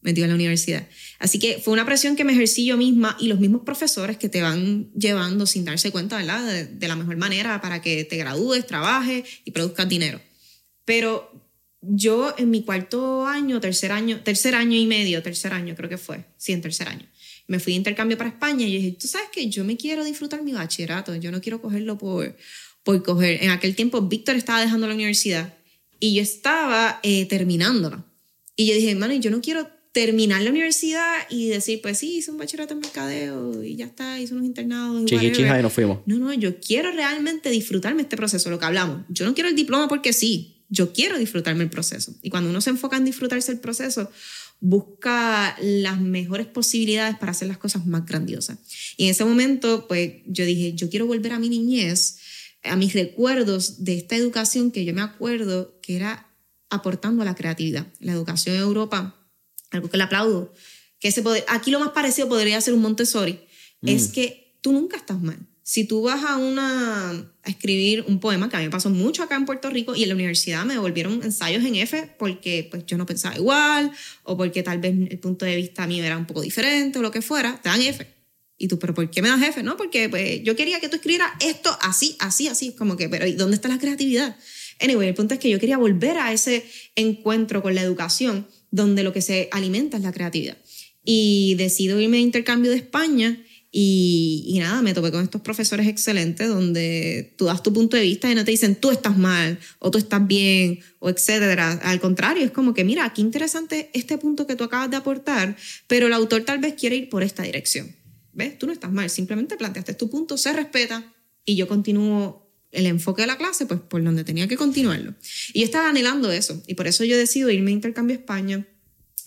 metido en la universidad. Así que fue una presión que me ejercí yo misma y los mismos profesores que te van llevando sin darse cuenta, ¿verdad? De, de la mejor manera para que te gradúes, trabajes y produzcas dinero. Pero yo en mi cuarto año, tercer año, tercer año y medio, tercer año creo que fue, sí, en tercer año, me fui de intercambio para España y dije, tú sabes que yo me quiero disfrutar mi bachillerato, yo no quiero cogerlo por, por coger. En aquel tiempo Víctor estaba dejando la universidad y yo estaba eh, terminándola. Y yo dije, hermano, yo no quiero terminar la universidad y decir, pues sí, hice un bachillerato en mercadeo y ya está, hice unos internados. Chiqui, whatever". chija, y nos fuimos. No, no, yo quiero realmente disfrutarme este proceso, lo que hablamos. Yo no quiero el diploma porque sí, yo quiero disfrutarme el proceso. Y cuando uno se enfoca en disfrutarse el proceso, busca las mejores posibilidades para hacer las cosas más grandiosas. Y en ese momento, pues yo dije, yo quiero volver a mi niñez, a mis recuerdos de esta educación que yo me acuerdo que era aportando a la creatividad. La educación en Europa, algo que le aplaudo, que se puede, aquí lo más parecido podría ser un Montessori, es que tú nunca estás mal. Si tú vas a una a escribir un poema, que a mí me pasó mucho acá en Puerto Rico y en la universidad me devolvieron ensayos en F porque pues yo no pensaba igual o porque tal vez el punto de vista mío era un poco diferente o lo que fuera, te dan F. Y tú, pero ¿por qué me das F? No, porque pues, yo quería que tú escribieras esto así, así, así. Como que, pero ¿y dónde está la creatividad? Anyway, el punto es que yo quería volver a ese encuentro con la educación donde lo que se alimenta es la creatividad. Y decido irme de intercambio de España y, y nada, me topé con estos profesores excelentes donde tú das tu punto de vista y no te dicen tú estás mal o tú estás bien o etcétera. Al contrario, es como que mira, qué interesante este punto que tú acabas de aportar, pero el autor tal vez quiere ir por esta dirección. ¿Ves? Tú no estás mal, simplemente planteaste tu punto, se respeta y yo continúo el enfoque de la clase pues por donde tenía que continuarlo. Y yo estaba anhelando eso y por eso yo decido irme a intercambio a España.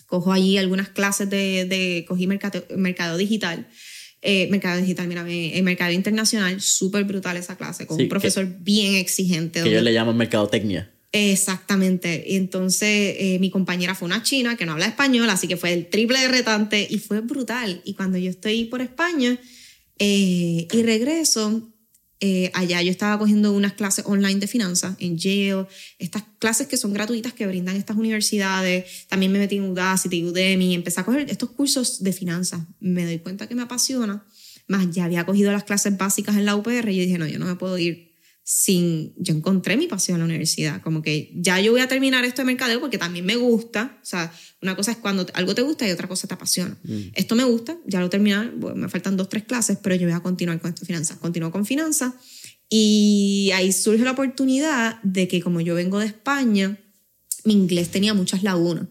Cojo allí algunas clases de, de cogí mercado, mercado digital. Eh, mercado digital, mira, el mercado internacional, súper brutal esa clase, con Sí, un profesor bien exigente. Que donde- ellos le llaman mercadotecnia. Exactamente. Y entonces eh, mi compañera fue una china que no habla español, así que fue el triple de retante y fue brutal. Y cuando yo estoy por España eh, y regreso, eh, allá yo estaba cogiendo unas clases online de finanzas en Yale, estas clases que son gratuitas que brindan estas universidades. También me metí en Udacity, Udemy, empecé a coger estos cursos de finanzas. Me doy cuenta que me apasiona. Más ya había cogido las clases básicas en la UPR y yo dije, no, yo no me puedo ir sin, yo encontré mi pasión en la universidad, como que ya yo voy a terminar esto de mercadeo porque también me gusta, o sea, una cosa es cuando algo te gusta y otra cosa te apasiona. Esto me gusta, ya lo terminé, bueno, me faltan dos, tres clases, pero yo voy a continuar con esto de finanzas, continúo con finanzas y ahí surge la oportunidad de que como yo vengo de España, mi inglés tenía muchas lagunas.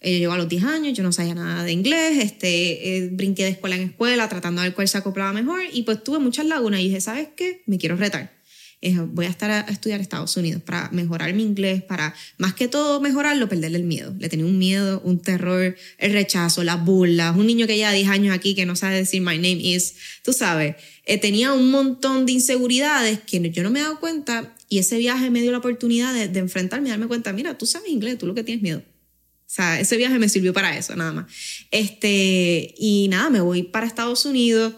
Eh, Yo llevo a los 10 años, yo no sabía nada de inglés, este, eh, brinqué de escuela en escuela tratando de ver cuál se acoplaba mejor y pues tuve muchas lagunas y dije, ¿sabes qué? Me quiero retar. Eh, voy a estar a, estudiar Estados Unidos para mejorar mi inglés, para más que todo mejorarlo, perderle el miedo. Le tenía un miedo, un terror, el rechazo, las burlas. Un niño que lleva 10 años aquí que no sabe decir my name is, tú sabes, eh, tenía un montón de inseguridades que yo no me he dado cuenta y ese viaje me dio la oportunidad de, de enfrentarme y darme cuenta, mira, tú sabes inglés, tú lo que tienes miedo. O sea, ese viaje me sirvió para eso, nada más. Este, y nada, me voy para Estados Unidos,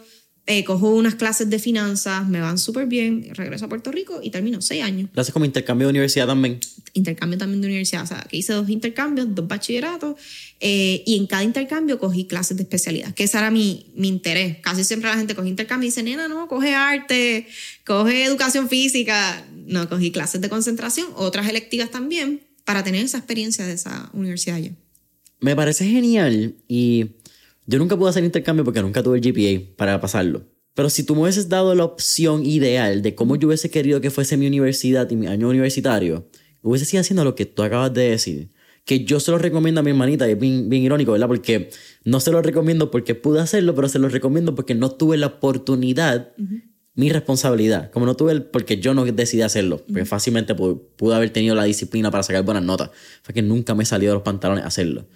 eh, cojo unas clases de finanzas, me van súper bien, regreso a Puerto Rico y termino seis años. Lo haces como intercambio de universidad también. Intercambio también de universidad, o sea, que hice dos intercambios, dos bachilleratos, eh, y en cada intercambio cogí clases de especialidad, que ese era mi, mi interés. Casi siempre la gente coge intercambio y dice, nena, no, coge arte, coge educación física. No, cogí clases de concentración, otras electivas también, para tener esa experiencia de esa universidad allá. Me parece genial y yo nunca pude hacer intercambio porque nunca tuve el GPA para pasarlo. Pero si tú me hubieses dado la opción ideal de cómo yo hubiese querido que fuese mi universidad y mi año universitario, hubiese sido haciendo lo que tú acabas de decir. Que yo se lo recomiendo a mi hermanita, y es bien, bien irónico, ¿verdad? Porque no se lo recomiendo porque pude hacerlo, pero se lo recomiendo porque no tuve la oportunidad, mi responsabilidad. Como no tuve el, porque yo no decidí hacerlo, porque fácilmente pu- pude haber tenido la disciplina para sacar buenas notas. Fue que nunca me salió de los pantalones hacerlo.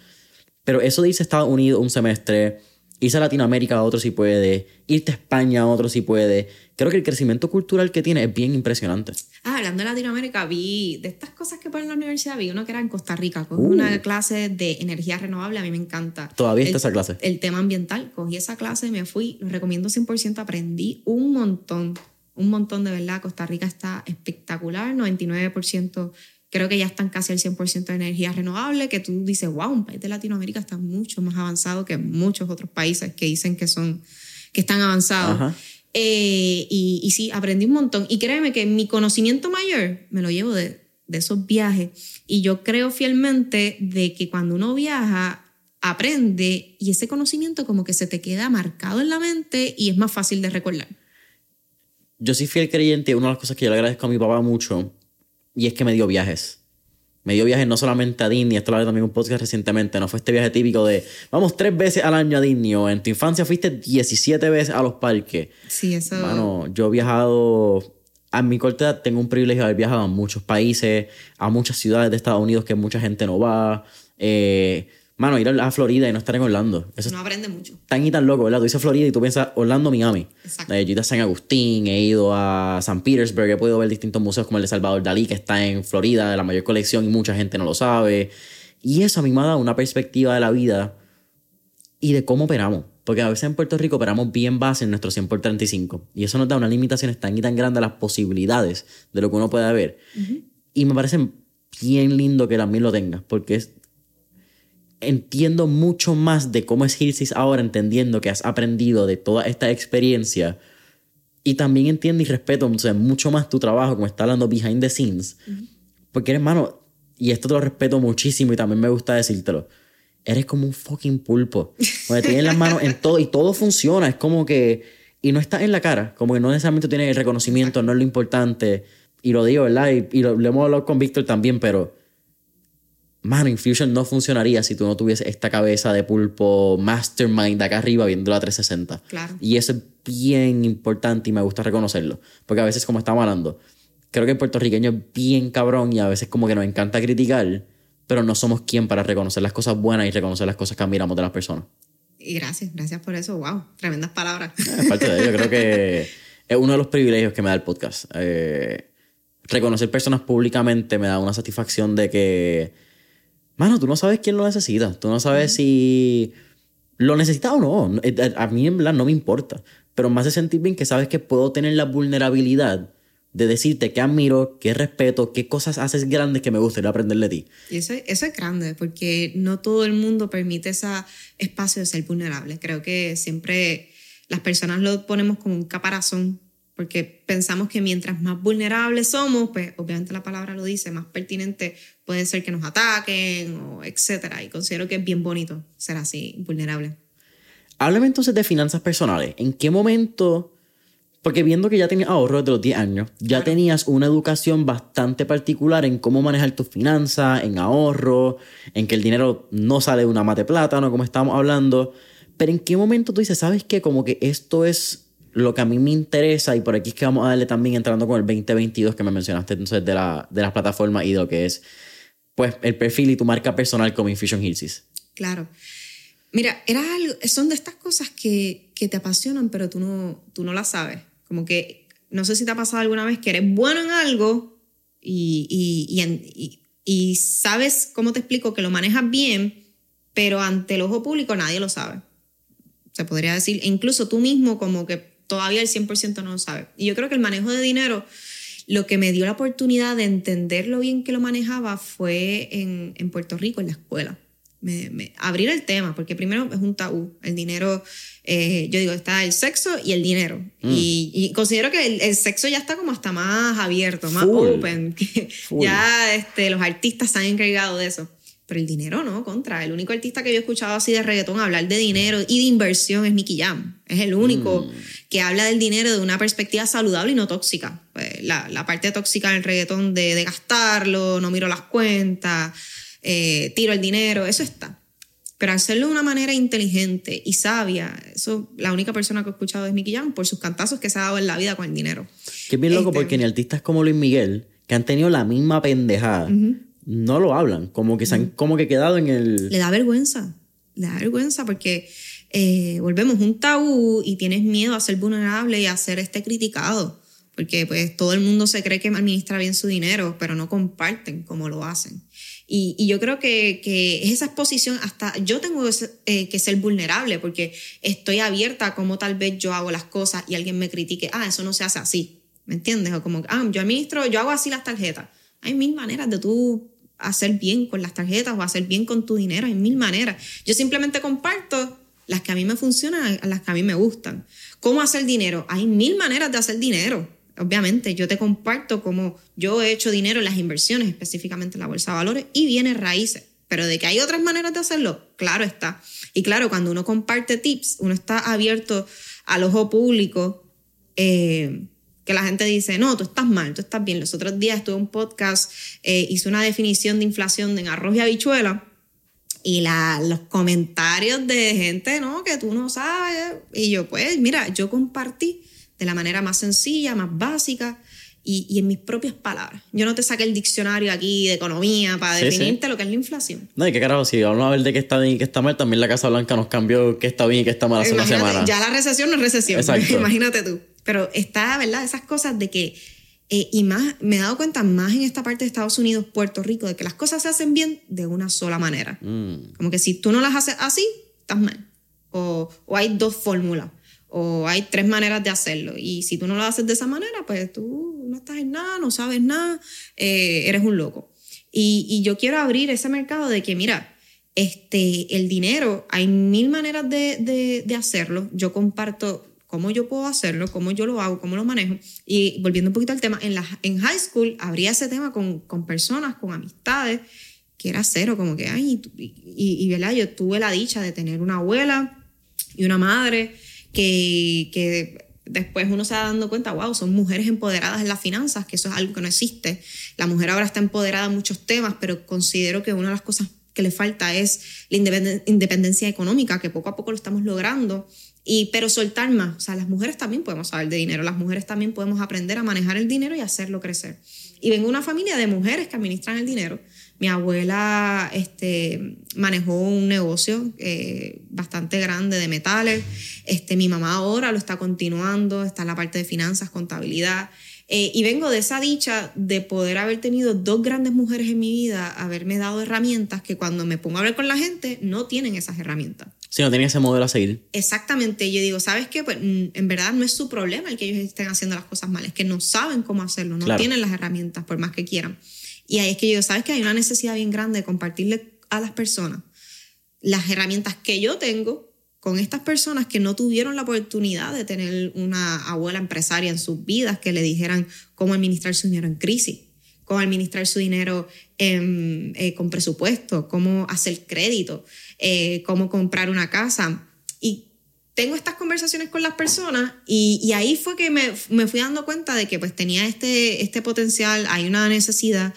Pero eso a Estados Unidos un semestre, Irse a Latinoamérica a otro si puede, irte a España a otro si puede. Creo que el crecimiento cultural que tiene es bien impresionante. Ah, hablando de Latinoamérica, vi de estas cosas que ponen en la universidad, vi uno que era en Costa Rica, con Uh. una clase de energía renovable, a mí me encanta. Todavía está El- esa clase. El tema ambiental, cogí esa clase, me fui, lo recomiendo 100%, aprendí un montón, un montón de verdad. Costa Rica está espectacular, 99%, creo que ya están casi al 100% de energía renovable, que tú dices, wow, un país de Latinoamérica está mucho más avanzado que muchos otros países que dicen que son, que están avanzados. Eh, y, y sí, aprendí un montón. Y créeme que mi conocimiento mayor me lo llevo de, de esos viajes. Y yo creo fielmente de que cuando uno viaja, aprende y ese conocimiento como que se te queda marcado en la mente y es más fácil de recordar. Yo soy fiel creyente, una de las cosas que yo le agradezco a mi papá mucho, y es que me dio viajes. Me dio viajes no solamente a Disney, esto lo hablé también en un podcast recientemente, no fue este viaje típico de vamos tres veces al año a Disney, o en tu infancia fuiste 17 veces a los parques. Sí, eso. Mano, yo he viajado, a mi corta edad tengo un privilegio de haber viajado a muchos países, a muchas ciudades de Estados Unidos que mucha gente no va. Eh, mano, ir a Florida y no estar en Orlando. Eso es no aprende mucho. tan y tan loco, ¿verdad? Tú dices Florida y tú piensas Orlando, Miami. Exacto. Eh, yo he ido a San Agustín, he ido a San Petersburg, he podido ver distintos museos como el de Salvador Dalí, que está en Florida, la mayor colección y mucha gente no lo sabe. Y eso a mí me ha dado una perspectiva de la vida y de cómo operamos. Porque a veces en Puerto Rico operamos bien base en nuestro 100 por 35. Y eso nos da unas limitaciones tan y tan grandes a las posibilidades de lo que uno puede ver. Y me parece bien lindo que también lo tengas, porque es, entiendo mucho más de cómo es Hilsis ahora, entendiendo que has aprendido de toda esta experiencia. Y también entiendo y respeto o sea, mucho más tu trabajo, como está hablando behind the scenes. Porque eres, hermano, y esto te lo respeto muchísimo y también me gusta decírtelo. Eres como un fucking pulpo. Donde tienes las manos en todo y todo funciona. Es como que. Y no estás en la cara. Como que no necesariamente tienes el reconocimiento, no es lo importante. Y lo digo, ¿verdad? Y, y lo, lo hemos hablado con Víctor también, pero. Mano, Infusion no funcionaría si tú no tuvieses esta cabeza de pulpo mastermind acá arriba viendo la 360. Claro. Y eso es bien importante y me gusta reconocerlo. Porque a veces, como estamos hablando, creo que el puertorriqueño es bien cabrón y a veces como que nos encanta criticar, pero no somos quien para reconocer las cosas buenas y reconocer las cosas que admiramos de las personas. Y gracias, gracias por eso. Wow, tremendas palabras. Es parte de ello. Creo que es uno de los privilegios que me da el podcast. Eh, reconocer personas públicamente me da una satisfacción de que, mano, tú no sabes quién lo necesita. Tú no sabes si lo necesita o no. Eh, A mí en verdad no me importa. Pero me hace sentir bien que sabes que puedo tener la vulnerabilidad de decirte qué admiro, qué respeto, qué cosas haces grandes que me gustaría aprender de ti. Y eso, eso es grande, porque no todo el mundo permite ese espacio de ser vulnerable. Creo que siempre las personas lo ponemos como un caparazón, porque pensamos que mientras más vulnerables somos, pues obviamente la palabra lo dice, más pertinente puede ser que nos ataquen, o etcétera. Y considero que es bien bonito ser así, vulnerable. Háblame entonces de finanzas personales. ¿En qué momento? Porque viendo que ya tenías ahorro desde los 10 años, ya Claro. tenías una educación bastante particular en cómo manejar tus finanzas, en ahorro, en que el dinero no sale de una mate plátano, como estábamos hablando. Pero ¿en qué momento tú dices, sabes qué? Como que esto es lo que a mí me interesa y por aquí es que vamos a darle también entrando con el 2022 que me mencionaste entonces de, la, de las plataformas y de lo que es pues el perfil y tu marca personal como Infusion Hilsis. Claro. Mira, era algo, son de estas cosas que, que te apasionan, pero tú no, tú no las sabes. Como que, no sé si te ha pasado alguna vez que eres bueno en algo y, y, y, sabes, ¿cómo te explico? Que lo manejas bien, pero ante el ojo público nadie lo sabe. Se podría decir, incluso tú mismo como que todavía el 100% no lo sabes. Y yo creo que el manejo de dinero, lo que me dio la oportunidad de entender lo bien que lo manejaba fue en, en Puerto Rico, en la escuela. Me, me- abrir el tema, porque primero es un tabú. El dinero, eh, yo digo, está el sexo y el dinero. Y, y considero que el, el sexo ya está como hasta más abierto, más Full. open. que. Ya este, los artistas se han encargado de eso. Pero el dinero no, contra. El único artista que yo he escuchado así de reggaetón hablar de dinero y de inversión es Nicky Jam. Es el único que habla del dinero de una perspectiva saludable y no tóxica. Pues, la, la parte tóxica del reggaetón de, de gastarlo, no miro las cuentas, eh, tiro el dinero, eso está. Pero hacerlo de una manera inteligente y sabia, eso la única persona que he escuchado es Nicky Jam por sus cantazos que se ha dado en la vida con el dinero. Que es bien loco Este- porque ni artistas como Luis Miguel, que han tenido la misma pendejada, no lo hablan. Como que se han como que quedado en el... Le da vergüenza. Le da vergüenza porque eh, volvemos un tabú y tienes miedo a ser vulnerable y a ser este criticado. Porque pues todo el mundo se cree que administra bien su dinero, pero no comparten cómo lo hacen. Y, yo creo que, que, esa exposición, hasta yo tengo eh, que ser vulnerable porque estoy abierta a cómo tal vez yo hago las cosas y alguien me critique, ah, eso no se hace así, ¿me entiendes? O como, ah, yo administro, yo hago así las tarjetas. Hay mil maneras de tú hacer bien con las tarjetas o hacer bien con tu dinero, hay mil maneras. Yo simplemente comparto las que a mí me funcionan, las que a mí me gustan. ¿Cómo hacer dinero? Hay mil maneras de hacer dinero obviamente yo te comparto cómo yo he hecho dinero en las inversiones, específicamente en la bolsa de valores y bienes raíces. Pero de que hay otras maneras de hacerlo, claro está. Y claro, cuando uno comparte tips, uno está abierto al ojo público, eh, que la gente dice, no, tú estás mal, tú estás bien. Los otros días estuve en un podcast, eh, hice una definición de inflación en arroz y habichuela, y la, los comentarios de gente, no, que tú no sabes. Y yo, pues, mira, yo compartí de la manera más sencilla, más básica y, en mis propias palabras. Yo no te saqué el diccionario aquí de economía para definirte lo que es la inflación. No, y qué carajo, si vamos a ver de qué está bien y qué está mal, también la Casa Blanca nos cambió qué está bien y qué está mal hace una semana. Ya la recesión no es recesión, imagínate tú. Pero está, ¿verdad? Esas cosas de que, eh, y más, me he dado cuenta más en esta parte de Estados Unidos, Puerto Rico, de que las cosas se hacen bien de una sola manera. Mm. Como que si tú no las haces así, estás mal. O, o hay dos fórmulas o hay tres maneras de hacerlo. Y si tú no lo haces de esa manera, pues tú no estás en nada, no sabes nada, eh, eres un loco. Y, yo quiero abrir ese mercado de que, mira, este, el dinero, hay mil maneras de, hacerlo. Yo comparto cómo yo puedo hacerlo, cómo yo lo hago, cómo lo manejo. Y volviendo un poquito al tema, en, la, en high school habría ese tema con, con personas, con amistades, que era cero, como que, ay, y, y, ¿verdad? Yo tuve la dicha de tener una abuela y una madre que, después uno se va dando cuenta, wow, son mujeres empoderadas en las finanzas, que eso es algo que no existe. La mujer ahora está empoderada en muchos temas, pero considero que una de las cosas que le falta es la independencia económica, que poco a poco lo estamos logrando. Y, pero soltar más, o sea, las mujeres también podemos saber de dinero, las mujeres también podemos aprender a manejar el dinero y hacerlo crecer. Y vengo de una familia de mujeres que administran el dinero, mi abuela este, manejó un negocio eh, bastante grande de metales. Este, mi mamá ahora lo está continuando, está en la parte de finanzas, contabilidad. Eh, y vengo de esa dicha de poder haber tenido dos grandes mujeres en mi vida, haberme dado herramientas que cuando me pongo a hablar con la gente no tienen esas herramientas. Si no tienen ese modelo a seguir. Exactamente. Yo digo, ¿sabes qué? Pues mm, en verdad no es su problema el que ellos estén haciendo las cosas mal, es que no saben cómo hacerlo, no tienen las herramientas por más que quieran. Y ahí es que yo, ¿sabes que Hay una necesidad bien grande de compartirle a las personas las herramientas que yo tengo con estas personas que no tuvieron la oportunidad de tener una abuela empresaria en sus vidas que le dijeran cómo administrar su dinero en crisis, cómo administrar su dinero eh, con presupuesto, cómo hacer crédito, eh, cómo comprar una casa. Y tengo estas conversaciones con las personas y, ahí fue que me, me, fui dando cuenta de que pues tenía este, este potencial, hay una necesidad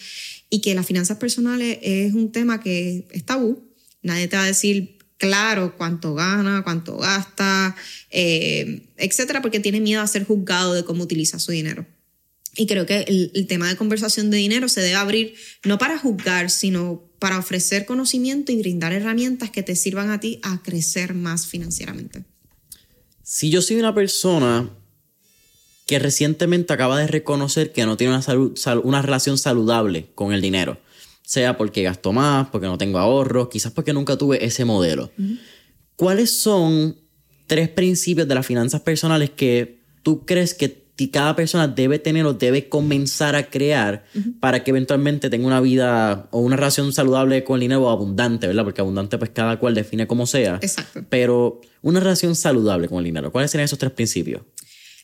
y que las finanzas personales es un tema que es tabú. Nadie te va a decir claro cuánto gana, cuánto gasta, eh, etcétera, porque tiene miedo a ser juzgado de cómo utiliza su dinero. Y creo que el, el, tema de conversación de dinero se debe abrir no para juzgar, sino para ofrecer conocimiento y brindar herramientas que te sirvan a ti a crecer más financieramente. Si yo soy una persona que recientemente acaba de reconocer que no tiene una, una relación saludable con el dinero, sea porque gasto más, porque no tengo ahorros, quizás porque nunca tuve ese modelo, ¿cuáles son tres principios de las finanzas personales que tú crees que cada persona debe tener o debe comenzar a crear para que eventualmente tenga una vida o una relación saludable con el dinero abundante, ¿verdad? Porque abundante pues cada cual define como sea. Exacto. Pero una relación saludable con el dinero. ¿Cuáles serían esos tres principios?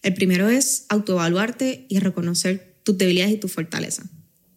El primero es autoevaluarte y reconocer tus debilidades y tus fortalezas.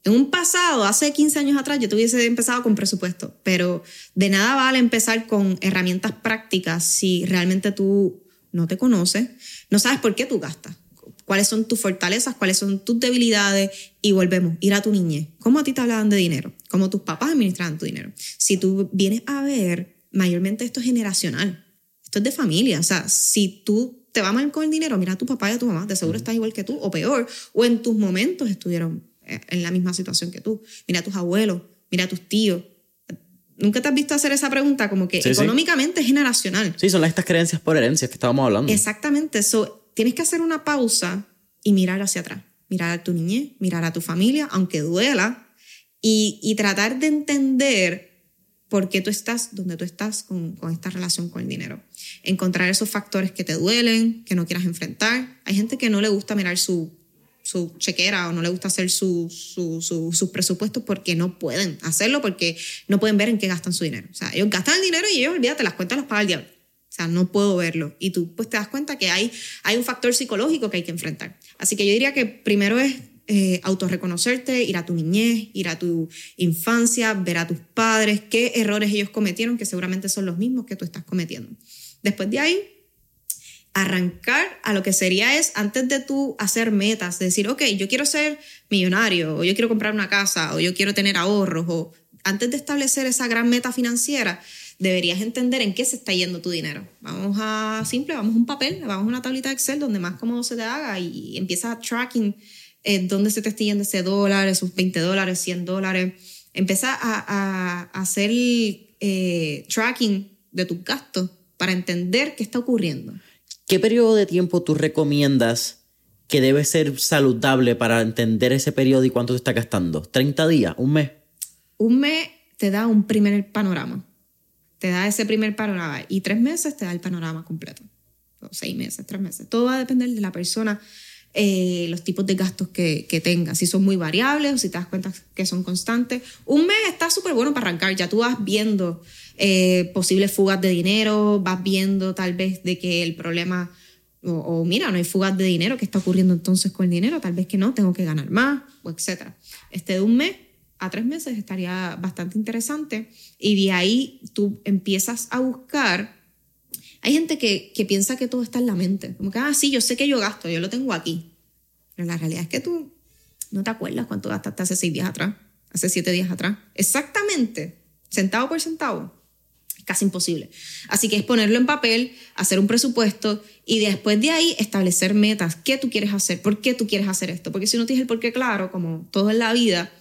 En un pasado, hace 15 años atrás, yo tuviese empezado con presupuesto, pero de nada vale empezar con herramientas prácticas si realmente tú no te conoces, no sabes por qué tú gastas cuáles son tus fortalezas, cuáles son tus debilidades y volvemos, ir a tu niñez. ¿Cómo a ti te hablaban de dinero? ¿Cómo tus papás administraban tu dinero? Si tú vienes a ver, mayormente esto es generacional, esto es de familia, o sea, si tú te va mal con el dinero, mira a tu papá y a tu mamá, de seguro estás igual que tú o peor, o en tus momentos estuvieron eh, en la misma situación que tú. Mira a tus abuelos, mira a tus tíos, Nunca te has visto hacer esa pregunta, como que Sí, sí. económicamente es generacional. Sí, son estas creencias por herencias que estábamos hablando. Exactamente. So, tienes que hacer una pausa y mirar hacia atrás. Mirar a tu niñez, mirar a tu familia, aunque duela, y, tratar de entender por qué tú estás donde tú estás con, esta relación con el dinero. Encontrar esos factores que te duelen, que no quieras enfrentar. Hay gente que no le gusta mirar su, su chequera o no le gusta hacer su- su- sus presupuestos porque no pueden hacerlo, porque no pueden ver en qué gastan su dinero. O sea, ellos gastan el dinero y ellos, olvídate, las cuentas las paga el diablo. O sea, no puedo verlo. Y tú pues te das cuenta que hay, hay un factor psicológico que hay que enfrentar. Así que yo diría que primero es eh, autorreconocerte, ir a tu niñez, ir a tu infancia, ver a tus padres, qué errores ellos cometieron, que seguramente son los mismos que tú estás cometiendo. Después de ahí, arrancar a lo que sería es, antes de tú hacer metas, de decir, ok, yo quiero ser millonario, o yo quiero comprar una casa, o yo quiero tener ahorros, o antes de establecer esa gran meta financiera, deberías entender en qué se está yendo tu dinero. Vamos a simple, vamos a un papel, vamos a una tablita de Excel donde más cómodo se te haga y empiezas a tracking eh, dónde se te está yendo ese dólar, esos 20 dólares, 100 dólares. Empieza a, a- a hacer eh, tracking de tus gastos para entender qué está ocurriendo. ¿Qué periodo de tiempo tú recomiendas que debe ser saludable para entender ese periodo y cuánto te está gastando? ¿30 días? ¿Un mes? Un mes te da un primer panorama. Te da ese primer panorama. Y tres meses te da el panorama completo. O seis meses, tres meses. Todo va a depender de la persona, eh, los tipos de gastos que, que tenga. Si son muy variables o si te das cuenta que son constantes. Un mes está súper bueno para arrancar. Ya tú vas viendo eh, posibles fugas de dinero, vas viendo tal vez de que el problema o, o, mira, no hay fugas de dinero, ¿qué está ocurriendo entonces con el dinero? Tal vez que no, tengo que ganar más, o etcétera. Este de un mes a tres meses estaría bastante interesante y de ahí tú empiezas a buscar. Hay gente que, que piensa que todo está en la mente, como que, ah, sí, yo sé que yo gasto, yo lo tengo aquí. Pero la realidad es que tú no te acuerdas cuánto gastaste hace seis días atrás, hace siete días atrás. Exactamente, centavo por centavo casi imposible. Así que es ponerlo en papel, hacer un presupuesto y después de ahí establecer metas. ¿Qué tú quieres hacer? ¿Por qué tú quieres hacer esto? Porque si no tienes el por qué claro, como todo en la vida,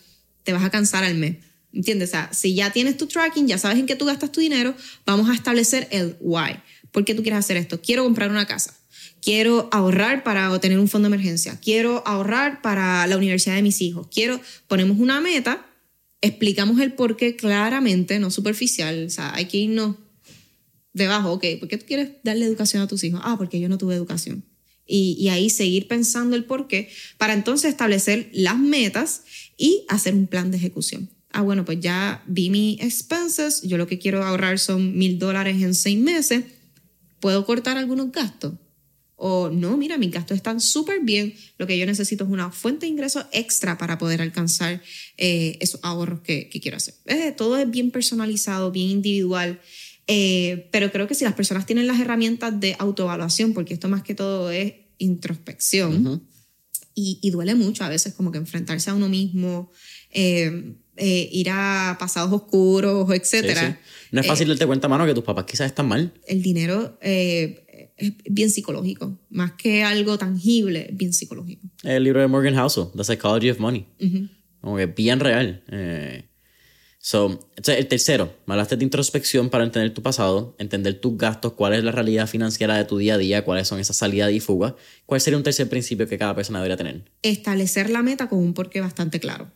te vas a cansar al mes. ¿Entiendes? O sea, si ya tienes tu tracking, ya sabes en qué tú gastas tu dinero, vamos a establecer el why. ¿Por qué tú quieres hacer esto? Quiero comprar una casa. Quiero ahorrar para tener un fondo de emergencia. Quiero ahorrar para la universidad de mis hijos. Quiero, ponemos una meta explicamos el por qué claramente, no superficial. O sea, hay que irnos debajo. Ok, ¿por qué tú quieres darle educación a tus hijos? Ah, porque yo no tuve educación. Y, y ahí seguir pensando el por qué para entonces establecer las metas y hacer un plan de ejecución. Ah, bueno, pues ya vi mis expenses, yo lo que quiero ahorrar son mil dólares en seis meses, ¿puedo cortar algunos gastos? O no, mira, mis gastos están súper bien, lo que yo necesito es una fuente de ingresos extra para poder alcanzar eh, esos ahorros que, quiero hacer. Todo es bien personalizado, bien individual, eh, pero creo que si las personas tienen las herramientas de autoevaluación, porque esto más que todo es introspección. Y, y, duele mucho a veces como que enfrentarse a uno mismo, eh, eh, ir a pasados oscuros, etcétera. Sí, sí. No es fácil darte cuenta, mano, que tus papás quizás están mal. El dinero eh, es bien psicológico, más que algo tangible, bien psicológico. El libro de Morgan Housel, The Psychology of Money. Uh -huh. Como que bien real. So, el tercero, hablaste de introspección para entender tu pasado, entender tus gastos, cuál es la realidad financiera de tu día a día, cuáles son esas salidas y fugas. ¿Cuál sería un tercer principio que cada persona debería tener? Establecer la meta con un porqué bastante claro.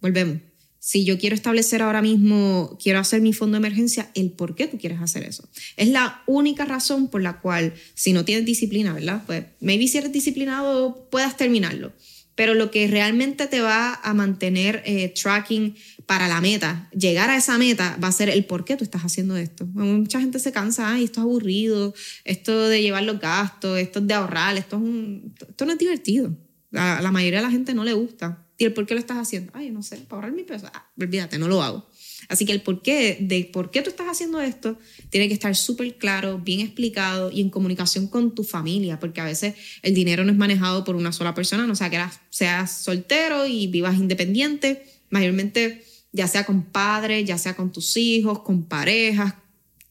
Volvemos. Si yo quiero establecer ahora mismo, quiero hacer mi fondo de emergencia, el por qué tú quieres hacer eso. Es la única razón por la cual, si no tienes disciplina, ¿verdad? Pues maybe si eres disciplinado puedas terminarlo. Pero lo que realmente te va a mantener eh, tracking para la meta, llegar a esa meta, va a ser el por qué tú estás haciendo esto. Mucha gente se cansa, ay, esto es aburrido, esto de llevar los gastos, esto es de ahorrar, esto, es esto no es divertido. A la mayoría de la gente no le gusta. ¿Y el por qué lo estás haciendo? Ay, no sé, para ahorrar mi peso. Ah, olvídate, no lo hago. Así que el por qué, de por qué tú estás haciendo esto, tiene que estar súper claro, bien explicado y en comunicación con tu familia, porque a veces el dinero no es manejado por una sola persona, no sea que seas soltero y vivas independiente, mayormente ya sea con padres, ya sea con tus hijos, con parejas.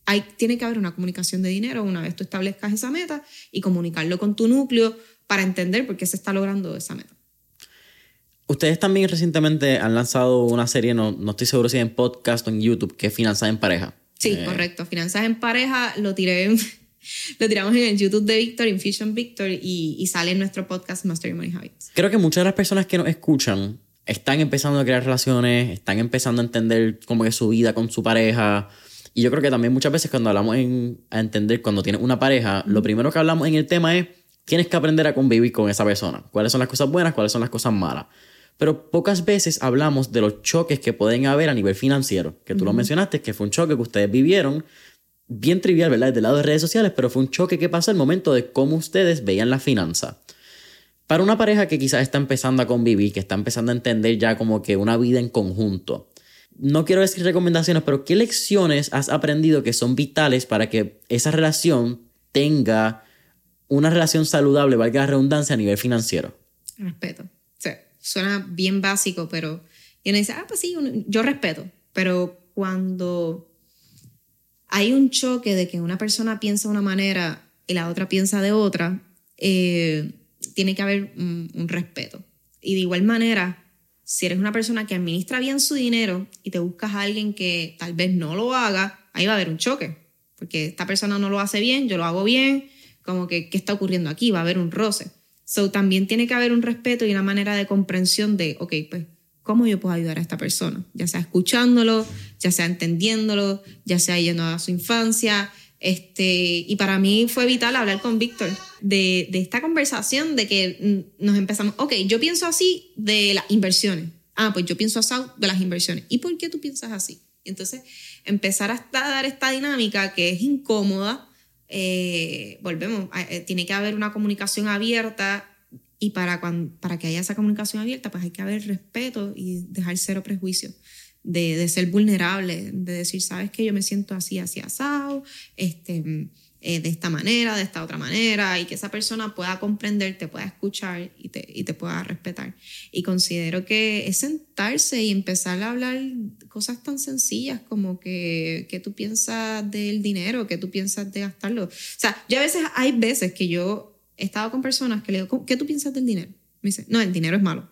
Hay, tiene que haber una comunicación de dinero una vez tú establezcas esa meta y comunicarlo con tu núcleo para entender por qué se está logrando esa meta. Ustedes también recientemente han lanzado una serie, no, no estoy seguro si en podcast o en YouTube, que es Finanzas en Pareja. Sí, Eh, correcto. Finanzas en pareja lo tiré en- lo tiramos en el YouTube de Víctor, Infusion Víctor, y, y sale en nuestro podcast Master Your Money Habits. Creo que muchas de las personas que nos escuchan están empezando a crear relaciones, están empezando a entender como que su vida con su pareja. Y yo creo que también muchas veces cuando hablamos en, a entender cuando tienes una pareja, lo primero que hablamos en el tema es tienes que aprender a convivir con esa persona. ¿Cuáles son las cosas buenas? ¿Cuáles son las cosas malas? Pero pocas veces hablamos de los choques que pueden haber a nivel financiero, que tú lo mencionaste, que fue un choque que ustedes vivieron, bien trivial, ¿verdad? Desde el lado de redes sociales, pero fue un choque que pasó al momento de cómo ustedes veían la finanza. Para una pareja que quizás está empezando a convivir, que está empezando a entender ya como que una vida en conjunto, no quiero decir recomendaciones, pero ¿qué lecciones has aprendido que son vitales para que esa relación tenga una relación saludable, valga la redundancia, a nivel financiero? Respeto. O sea, suena bien básico, pero. Y uno dice, ah, pues sí, yo respeto. Pero cuando hay un choque de que una persona piensa de una manera y la otra piensa de otra, eh, tiene que haber un, respeto. Y de igual manera, si eres una persona que administra bien su dinero y te buscas a alguien que tal vez no lo haga, ahí va a haber un choque. Porque esta persona no lo hace bien, yo lo hago bien, como que, ¿qué está ocurriendo aquí? Va a haber un roce. So, también tiene que haber un respeto y una manera de comprensión de, ok, pues, ¿cómo yo puedo ayudar a esta persona? Ya sea escuchándolo, ya sea entendiéndolo, ya sea yendo a su infancia. Este, y para mí fue vital hablar con Víctor de, de esta conversación de que mm, nos empezamos, ok, yo pienso así de las inversiones. Ah, pues yo pienso así de las inversiones. ¿Y por qué tú piensas así? Entonces, empezar a dar esta dinámica que es incómoda, eh, volvemos, eh, tiene que haber una comunicación abierta y para, cuan- para que haya esa comunicación abierta, pues hay que haber respeto y dejar cero prejuicio. De, de ser vulnerable, de decir, sabes que yo me siento así, así asado, este, mm, eh, de esta manera, de esta otra manera, y que esa persona pueda comprender, te pueda escuchar y te, y te pueda respetar. Y considero que es sentarse y empezar a hablar cosas tan sencillas como que, que tú piensas del dinero, que tú piensas de gastarlo. O sea, yo a veces, hay veces que yo he estado con personas que le digo, "¿Cómo- ¿qué tú piensas del dinero? Me dice, no, el dinero es malo.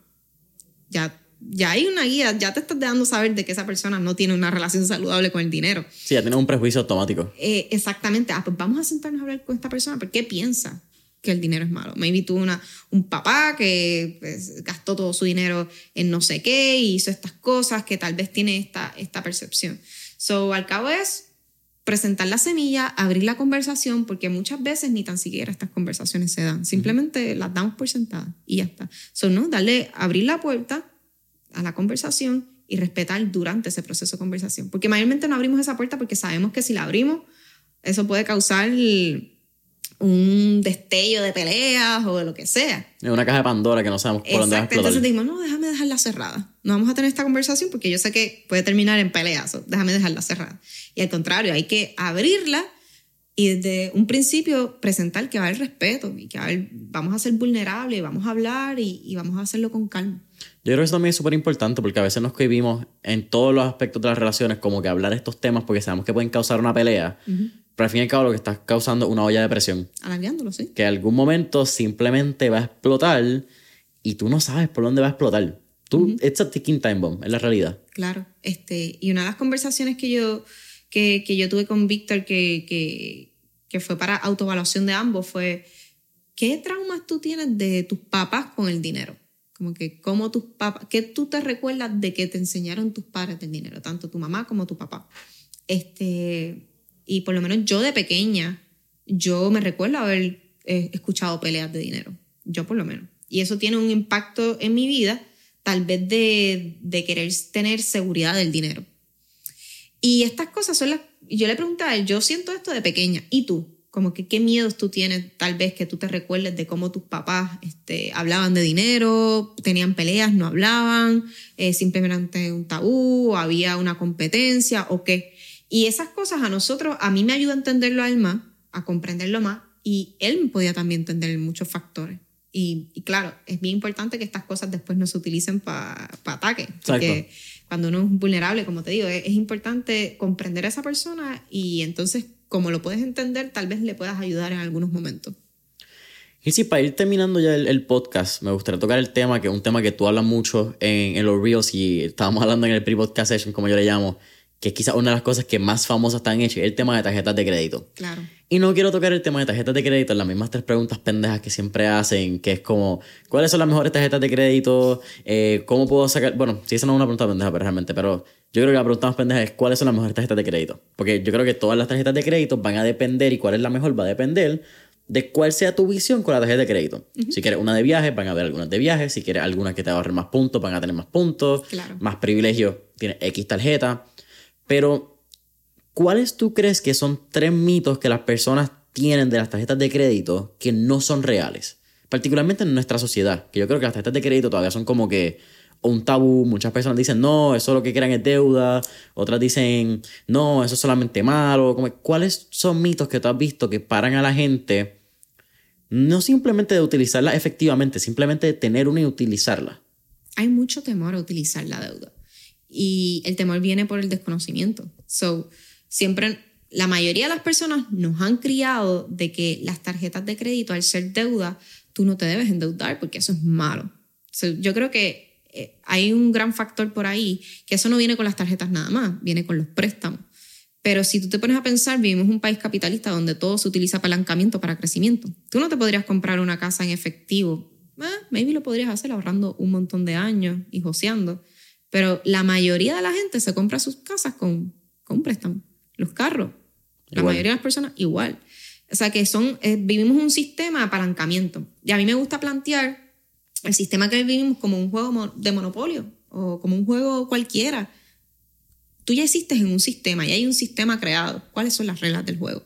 Ya, ya hay una guía, ya te estás dejando saber de que esa persona no tiene una relación saludable con el dinero. Sí, ya tienes un prejuicio automático. Eh, exactamente, ah, pues vamos a sentarnos a hablar con esta persona, ¿por qué piensa que el dinero es malo? Maybe tuvo una, un papá que pues, gastó todo su dinero en no sé qué y hizo estas cosas que tal vez tiene esta, esta percepción. So, al cabo es presentar la semilla, abrir la conversación, porque muchas veces ni tan siquiera estas conversaciones se dan. Simplemente las damos por sentadas y ya está. So, no, darle, abrir la puerta a la conversación y respetar durante ese proceso de conversación. Porque mayormente no abrimos esa puerta porque sabemos que si la abrimos, eso puede causar un destello de peleas o de lo que sea. Es una caja de Pandora que no sabemos por dónde va a explotar. Entonces dijimos, no, déjame dejarla cerrada. No vamos a tener esta conversación porque yo sé que puede terminar en peleas. déjame dejarla cerrada. Y al contrario, hay que abrirla y desde un principio presentar que va haber respeto y que va vamos a ser vulnerables, vamos a hablar y, y vamos a hacerlo con calma. Yo creo que eso también es súper importante porque a veces nos cohibimos en todos los aspectos de las relaciones como que hablar estos temas porque sabemos que pueden causar una pelea, pero al fin y al cabo lo que estás causando es una olla de presión Alargándolo, sí. que en algún momento simplemente va a explotar y tú no sabes por dónde va a explotar. Tú, it's a ticking time bomb, es la realidad. Claro, este, y una de las conversaciones que yo, que, que yo tuve con Víctor, que, que, que fue para autoevaluación de ambos, fue, ¿qué traumas tú tienes de tus papás con el dinero? Como que, ¿cómo tus papás, qué tú te recuerdas de que te enseñaron tus padres del dinero, tanto tu mamá como tu papá? Este, y por lo menos yo de pequeña, yo me recuerdo haber eh, escuchado peleas de dinero, yo por lo menos. Y eso tiene un impacto en mi vida, tal vez de, de querer tener seguridad del dinero. Y estas cosas son las... Yo le preguntaba yo siento esto de pequeña, ¿y tú? Como que qué miedos tú tienes, tal vez que tú te recuerdes de cómo tus papás este, hablaban de dinero, tenían peleas, no hablaban, eh, simplemente un tabú, había una competencia o qué. Y esas cosas a nosotros, a mí me ayuda a entenderlo a él más, a comprenderlo más, y él podía también entender muchos factores. Y, y claro, es bien importante que estas cosas después no se utilicen para ataque. Porque Exacto. cuando uno es vulnerable, como te digo, es, es importante comprender a esa persona y entonces, como lo puedes entender, tal vez le puedas ayudar en algunos momentos. Y sí, para ir terminando ya el, podcast, me gustaría tocar el tema, que es un tema que tú hablas mucho en, en los Reels y estábamos hablando en el pre-podcast session, como yo le llamo, que es quizás una de las cosas que más famosas están hechas, es el tema de tarjetas de crédito. Claro. Y no quiero tocar el tema de tarjetas de crédito, las mismas tres preguntas pendejas que siempre hacen, que es como, ¿cuáles son las mejores tarjetas de crédito? Eh, ¿Cómo puedo sacar? Bueno, sí, esa no es una pregunta pendeja, pero realmente, pero yo creo que la pregunta más pendeja es, ¿cuáles son las mejores tarjetas de crédito? Porque yo creo que todas las tarjetas de crédito van a depender, y cuál es la mejor va a depender de cuál sea tu visión con la tarjeta de crédito. Si quieres una de viaje, van a haber algunas de viaje. Si quieres algunas que te ahorren más puntos, van a tener más puntos. Más privilegios, tienes X tarjeta. Pero, ¿cuáles tú crees que son tres mitos que las personas tienen de las tarjetas de crédito que no son reales? Particularmente en nuestra sociedad, que yo creo que las tarjetas de crédito todavía son como que un tabú. Muchas personas dicen, no, eso lo que crean es deuda. Otras dicen, no, eso es solamente malo. ¿Cuáles son mitos que tú has visto que paran a la gente? No simplemente de utilizarla efectivamente, simplemente de tener una y utilizarla. Hay mucho temor a utilizar la deuda. Y el temor viene por el desconocimiento. So, siempre, la mayoría de las personas nos han criado de que las tarjetas de crédito, al ser deuda, tú no te debes endeudar porque eso es malo. yo creo que eh, hay un gran factor por ahí, que eso no viene con las tarjetas nada más, viene con los préstamos. Pero si tú te pones a pensar, vivimos un país capitalista donde todo se utiliza apalancamiento para crecimiento. Tú no te podrías comprar una casa en efectivo. Eh, maybe lo podrías hacer ahorrando un montón de años y joseando. Pero la mayoría de la gente se compra sus casas con, con préstamo. Los carros. La mayoría de las personas igual. O sea que son, eh, vivimos un sistema de apalancamiento. Y a mí me gusta plantear el sistema que vivimos como un juego de monopolio o como un juego cualquiera. Tú ya existes en un sistema y hay un sistema creado. ¿Cuáles son las reglas del juego?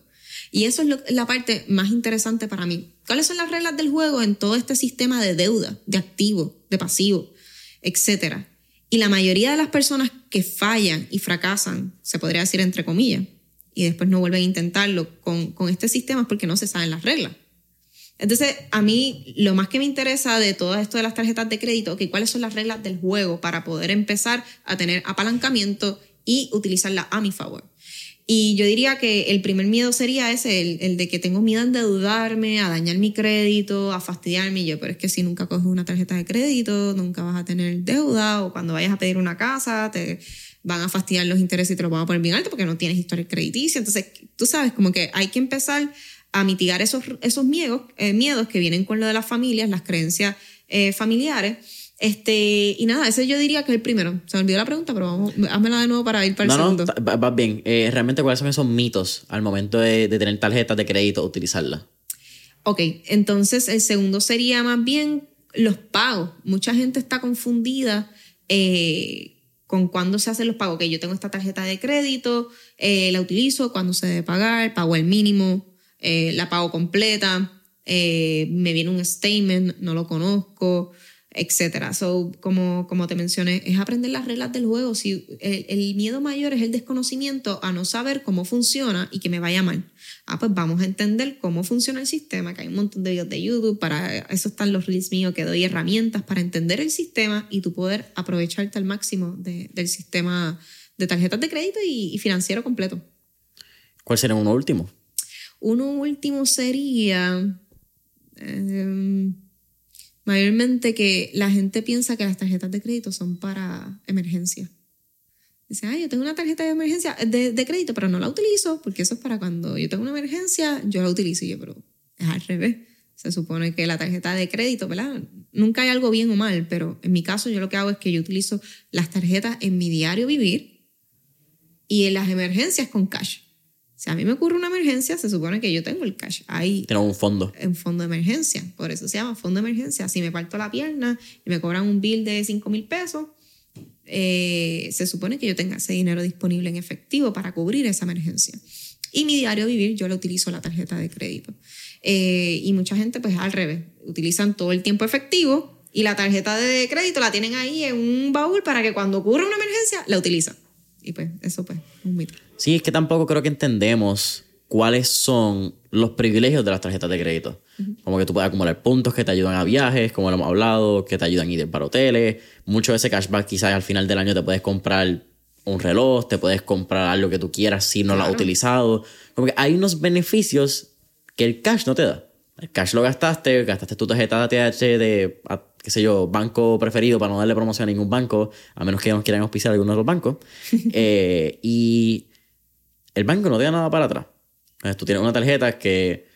Y eso es la parte más interesante para mí. ¿Cuáles son las reglas del juego en todo este sistema de deuda, de activo, de pasivo, etcétera? Y la mayoría de las personas que fallan y fracasan, se podría decir entre comillas, y después no vuelven a intentarlo con, con este sistema es porque no se saben las reglas. Entonces, a mí lo más que me interesa de todo esto de las tarjetas de crédito, que cuáles son las reglas del juego para poder empezar a tener apalancamiento y utilizarla a mi favor. Y yo diría que el primer miedo sería ese, el, de que tengo miedo a endeudarme, a dañar mi crédito, a fastidiarme. yo, pero es que si nunca coges una tarjeta de crédito, nunca vas a tener deuda, o cuando vayas a pedir una casa, te van a fastidiar los intereses y te los van a poner bien alto porque no tienes historia crediticia. Entonces, tú sabes, como que hay que empezar a mitigar esos, esos miedos, eh, miedos que vienen con lo de las familias, las creencias eh, familiares. Este, y nada, ese yo diría que es el primero. Se me olvidó la pregunta, pero vamos, házmela de nuevo para ir para el segundo. No, vas bien. Eh, realmente, ¿cuáles son esos mitos al momento de, de tener tarjetas de crédito, utilizarla Ok, entonces el segundo sería más bien los pagos. Mucha gente está confundida con cuándo se hacen los pagos. Que yo tengo esta tarjeta de crédito, la utilizo, cuando se debe pagar, pago el mínimo, eh, la pago completa, eh, me viene un statement, no lo conozco, etc. So, como, como te mencioné, es aprender las reglas del juego. Si el, miedo mayor es el desconocimiento a no saber cómo funciona y que me vaya mal. Ah, pues vamos a entender cómo funciona el sistema, que hay un montón de videos de YouTube, para eso están los reels míos, que doy herramientas para entender el sistema y tú poder aprovecharte al máximo del sistema de tarjetas de crédito y, y financiero completo. ¿Cuál será uno último? Uno último sería em, mayormente que la gente piensa que las tarjetas de crédito son para emergencia. Dice, ay, yo tengo una tarjeta de emergencia de, de, crédito, pero no la utilizo porque eso es para cuando yo tengo una emergencia, yo la utilizo. Y yo, pero es al revés. Se supone que la tarjeta de crédito, ¿verdad? Nunca hay algo bien o mal, pero en mi caso yo lo que hago es que yo utilizo las tarjetas en mi diario vivir y en las emergencias con cash. Si a mí me ocurre una emergencia, se supone que yo tengo el cash ahí. Tengo un fondo. Un fondo de emergencia. Por eso se llama fondo de emergencia. Si me parto la pierna y me cobran un bill de 5 mil pesos, eh, se supone que yo tenga ese dinero disponible en efectivo para cubrir esa emergencia. Y mi diario vivir, yo lo utilizo la tarjeta de crédito. Eh, y mucha gente, pues al revés, utilizan todo el tiempo efectivo y la tarjeta de crédito la tienen ahí en un baúl para que cuando ocurra una emergencia la utilizan. Y pues eso pues es un mito. Sí, es que tampoco creo que entendemos cuáles son los privilegios de las tarjetas de crédito. Como que tú puedes acumular puntos que te ayudan a viajes, como lo hemos hablado, que te ayudan a ir para hoteles. Mucho de ese cashback quizás al final del año te puedes comprar un reloj, te puedes comprar algo que tú quieras si no lo has utilizado. Como que hay unos beneficios que el cash no te da. El cash lo gastaste, gastaste tu tarjeta de ATH de, qué sé yo, banco preferido para no darle promoción a ningún banco, a menos que nos quieran auspiciar alguno de los bancos. Eh, y el banco no te da nada para atrás. Entonces, tú tienes una tarjeta que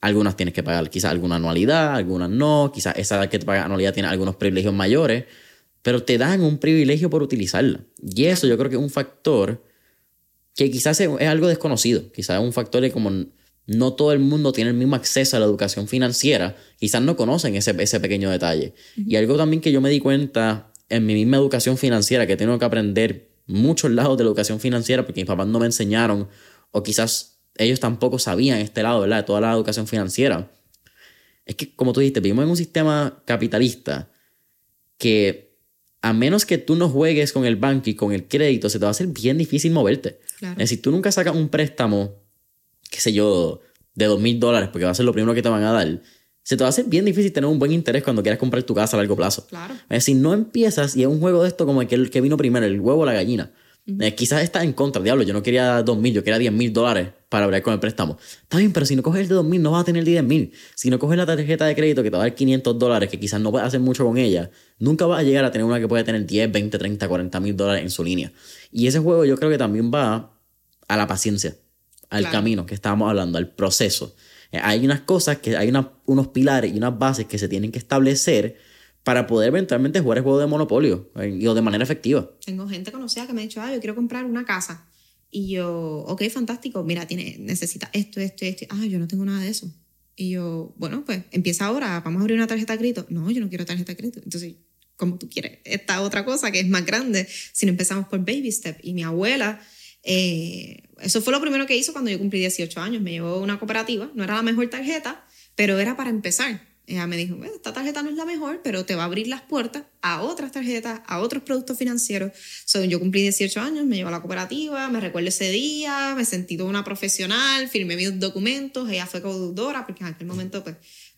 algunas tienes que pagar quizás alguna anualidad, algunas no, quizás esa que te paga anualidad tiene algunos privilegios mayores, pero te dan un privilegio por utilizarla. Y eso yo creo que es un factor que quizás es, algo desconocido, quizás es un factor de como no todo el mundo tiene el mismo acceso a la educación financiera, quizás no conocen ese, ese pequeño detalle. Y algo también que yo me di cuenta en mi misma educación financiera, que tengo que aprender muchos lados de la educación financiera porque mis papás no me enseñaron o quizás ellos tampoco sabían este lado, ¿verdad? De toda la educación financiera. Es que, como tú dijiste, vivimos en un sistema capitalista que a menos que tú no juegues con el banco y con el crédito, se te va a hacer bien difícil moverte. Es decir, tú nunca sacas un préstamo, qué sé yo, de dos mil dólares, porque va a ser lo primero que te van a dar, se te va a hacer bien difícil tener un buen interés cuando quieras comprar tu casa a largo plazo. Claro. Es decir, no empiezas y es un juego de esto como el que, el que vino primero, el huevo o la gallina. Eh, quizás estás en contra, diablo, yo no quería dos mil, yo quería diez mil dólares para hablar con el préstamo. Está bien, pero si no coges el de dos mil, no vas a tener diez mil. Si no coges la tarjeta de crédito que te va a dar 500 dólares, que quizás no puedes hacer mucho con ella, nunca vas a llegar a tener una que puede tener 10, 20, 30, 40 mil dólares en su línea. Y ese juego yo creo que también va a la paciencia, al camino que estábamos hablando, al proceso. Eh, hay unas cosas, que hay unos pilares y unas bases que se tienen que establecer para poder eventualmente jugar el juego de monopolio eh, o de manera efectiva. Tengo gente conocida que me ha dicho, ah, yo quiero comprar una casa. Y yo, ok, fantástico, mira, tiene, necesita esto, esto, esto. Ah, yo no tengo nada de eso. Y yo, bueno, pues empieza ahora, vamos a abrir una tarjeta de crédito. No, yo no quiero tarjeta de crédito. Entonces, como tú quieres, esta otra cosa que es más grande, si no empezamos por baby step. Y mi abuela, eh, eso fue lo primero que hizo cuando yo cumplí 18 años. Me llevó una cooperativa, no era la mejor tarjeta, pero era para empezar. Ella me dijo, esta tarjeta no es la mejor, pero te va a abrir las puertas a otras tarjetas, a otros productos financieros. So, yo cumplí 18 años, me llevó a la cooperativa, me recuerdo ese día, me sentí toda una profesional, firmé mis documentos, ella fue codeudora, porque en aquel momento pues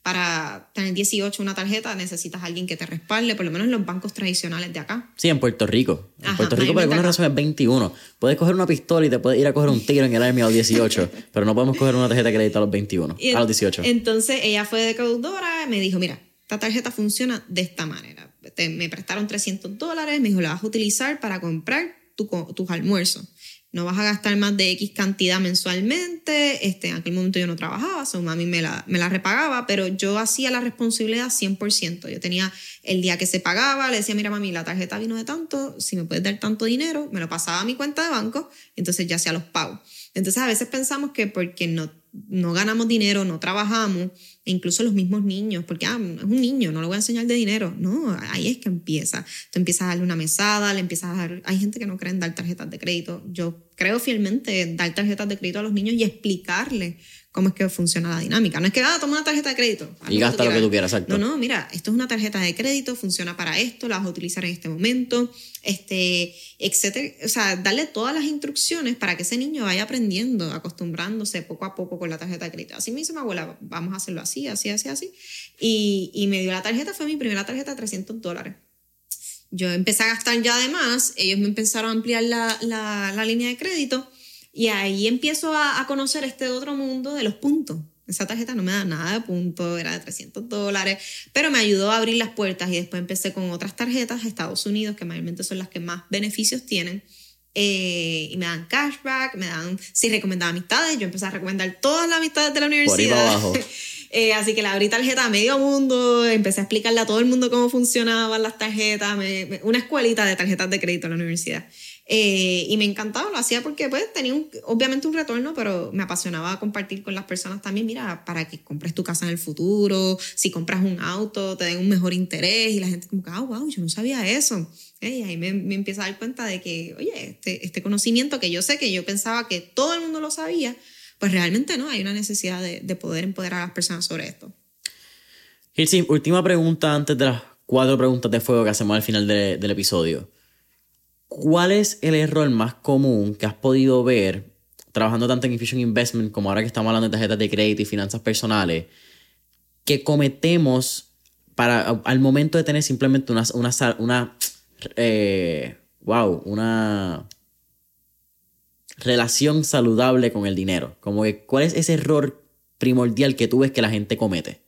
para tener 18 una tarjeta necesitas a alguien que te respalde, por lo menos en los bancos tradicionales de acá. Sí, en Puerto Rico. En Puerto Rico por alguna razón es 21. Puedes coger una pistola y te puedes ir a coger un tiro en el Army a los 18, pero no podemos coger una tarjeta de crédito a los 21, a los 18. Entonces ella fue de deudora y me dijo, mira, esta tarjeta funciona de esta manera. me prestaron 300 dólares, me dijo, la vas a utilizar para comprar tus almuerzos no vas a gastar más de X cantidad mensualmente. Este, en aquel momento yo no trabajaba, su mami me la, me la repagaba, pero yo hacía la responsabilidad 100%. Yo tenía el día que se pagaba, le decía, mira mami, la tarjeta vino de tanto, si me puedes dar tanto dinero, me lo pasaba a mi cuenta de banco, entonces ya hacía los pagos. Entonces a veces pensamos que porque no, no ganamos dinero, no trabajamos, incluso los mismos niños, porque ah, es un niño, no le voy a enseñar de dinero. No, ahí es que empieza. Tú empiezas a darle una mesada, le empiezas a dar... Hay gente que no cree en dar tarjetas de crédito. Yo creo fielmente en dar tarjetas de crédito a los niños y explicarle cómo es que funciona la dinámica. No es que, ah, toma una tarjeta de crédito. Y gasta lo que tú quieras, exacto. No, no, mira, esto es una tarjeta de crédito, funciona para esto, la vas a utilizar en este momento, este, etcétera. O sea, darle todas las instrucciones para que ese niño vaya aprendiendo, acostumbrándose poco a poco con la tarjeta de crédito. Así me dice mi abuela, vamos a hacerlo así, así, así, así. Y, y me dio la tarjeta, fue mi primera tarjeta de 300 dólares yo empecé a gastar ya además, ellos me empezaron a ampliar la, la, la línea de crédito y ahí empiezo a, a, conocer este otro mundo de los puntos. Esa tarjeta no me da nada de puntos, era de 300 dólares, pero me ayudó a abrir las puertas y después empecé con otras tarjetas a Estados Unidos, que mayormente son las que más beneficios tienen. Eh, y me dan cashback, me dan, si recomendaba amistades, yo empecé a recomendar todas las amistades de la universidad. Por eh, así que le abrí tarjeta a medio mundo, empecé a explicarle a todo el mundo cómo funcionaban las tarjetas, una escuelita de tarjetas de crédito en la universidad. Eh, y me encantaba, lo hacía porque pues tenía obviamente un retorno, pero me apasionaba compartir con las personas también, mira, para que compres tu casa en el futuro, si compras un auto, te den un mejor interés y la gente como que, ah, wow, yo no sabía eso. Eh, y ahí me, me empieza a dar cuenta de que, oye, este, este conocimiento que yo sé que yo pensaba que todo el mundo lo sabía, pues realmente no, hay una necesidad de, de poder empoderar a las personas sobre esto. Gilsi, última pregunta antes de las cuatro preguntas de fuego que hacemos al final de, del episodio. ¿Cuál es el error más común que has podido ver trabajando tanto en Infusion Investment como ahora que estamos hablando de tarjetas de crédito y finanzas personales que cometemos para al momento de tener simplemente una, una, eh, wow, una relación saludable con el dinero? Como que, ¿cuál es ese error primordial que tú ves que la gente comete?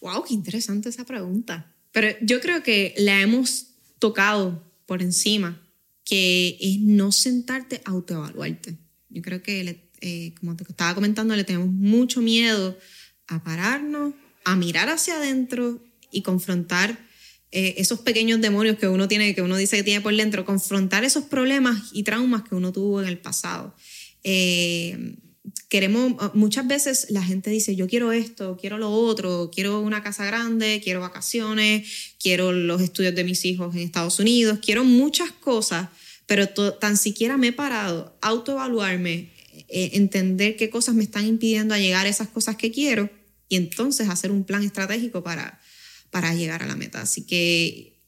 Wow, qué interesante esa pregunta. Pero yo creo que la hemos tocado por encima, que es no sentarte a autoevaluarte. Yo creo que, eh, como te estaba comentando, le tenemos mucho miedo a pararnos, a mirar hacia adentro y confrontar eh, esos pequeños demonios que uno tiene, que uno dice que tiene por dentro, confrontar esos problemas y traumas que uno tuvo en el pasado. Eh, queremos, muchas veces la gente dice, yo quiero esto, quiero lo otro, quiero una casa grande, quiero vacaciones, quiero los estudios de mis hijos en Estados Unidos, quiero muchas cosas, pero tan siquiera me he parado, autoevaluarme, eh, entender qué cosas me están impidiendo a llegar a esas cosas que quiero y entonces hacer un plan estratégico para, para llegar a la meta. Así que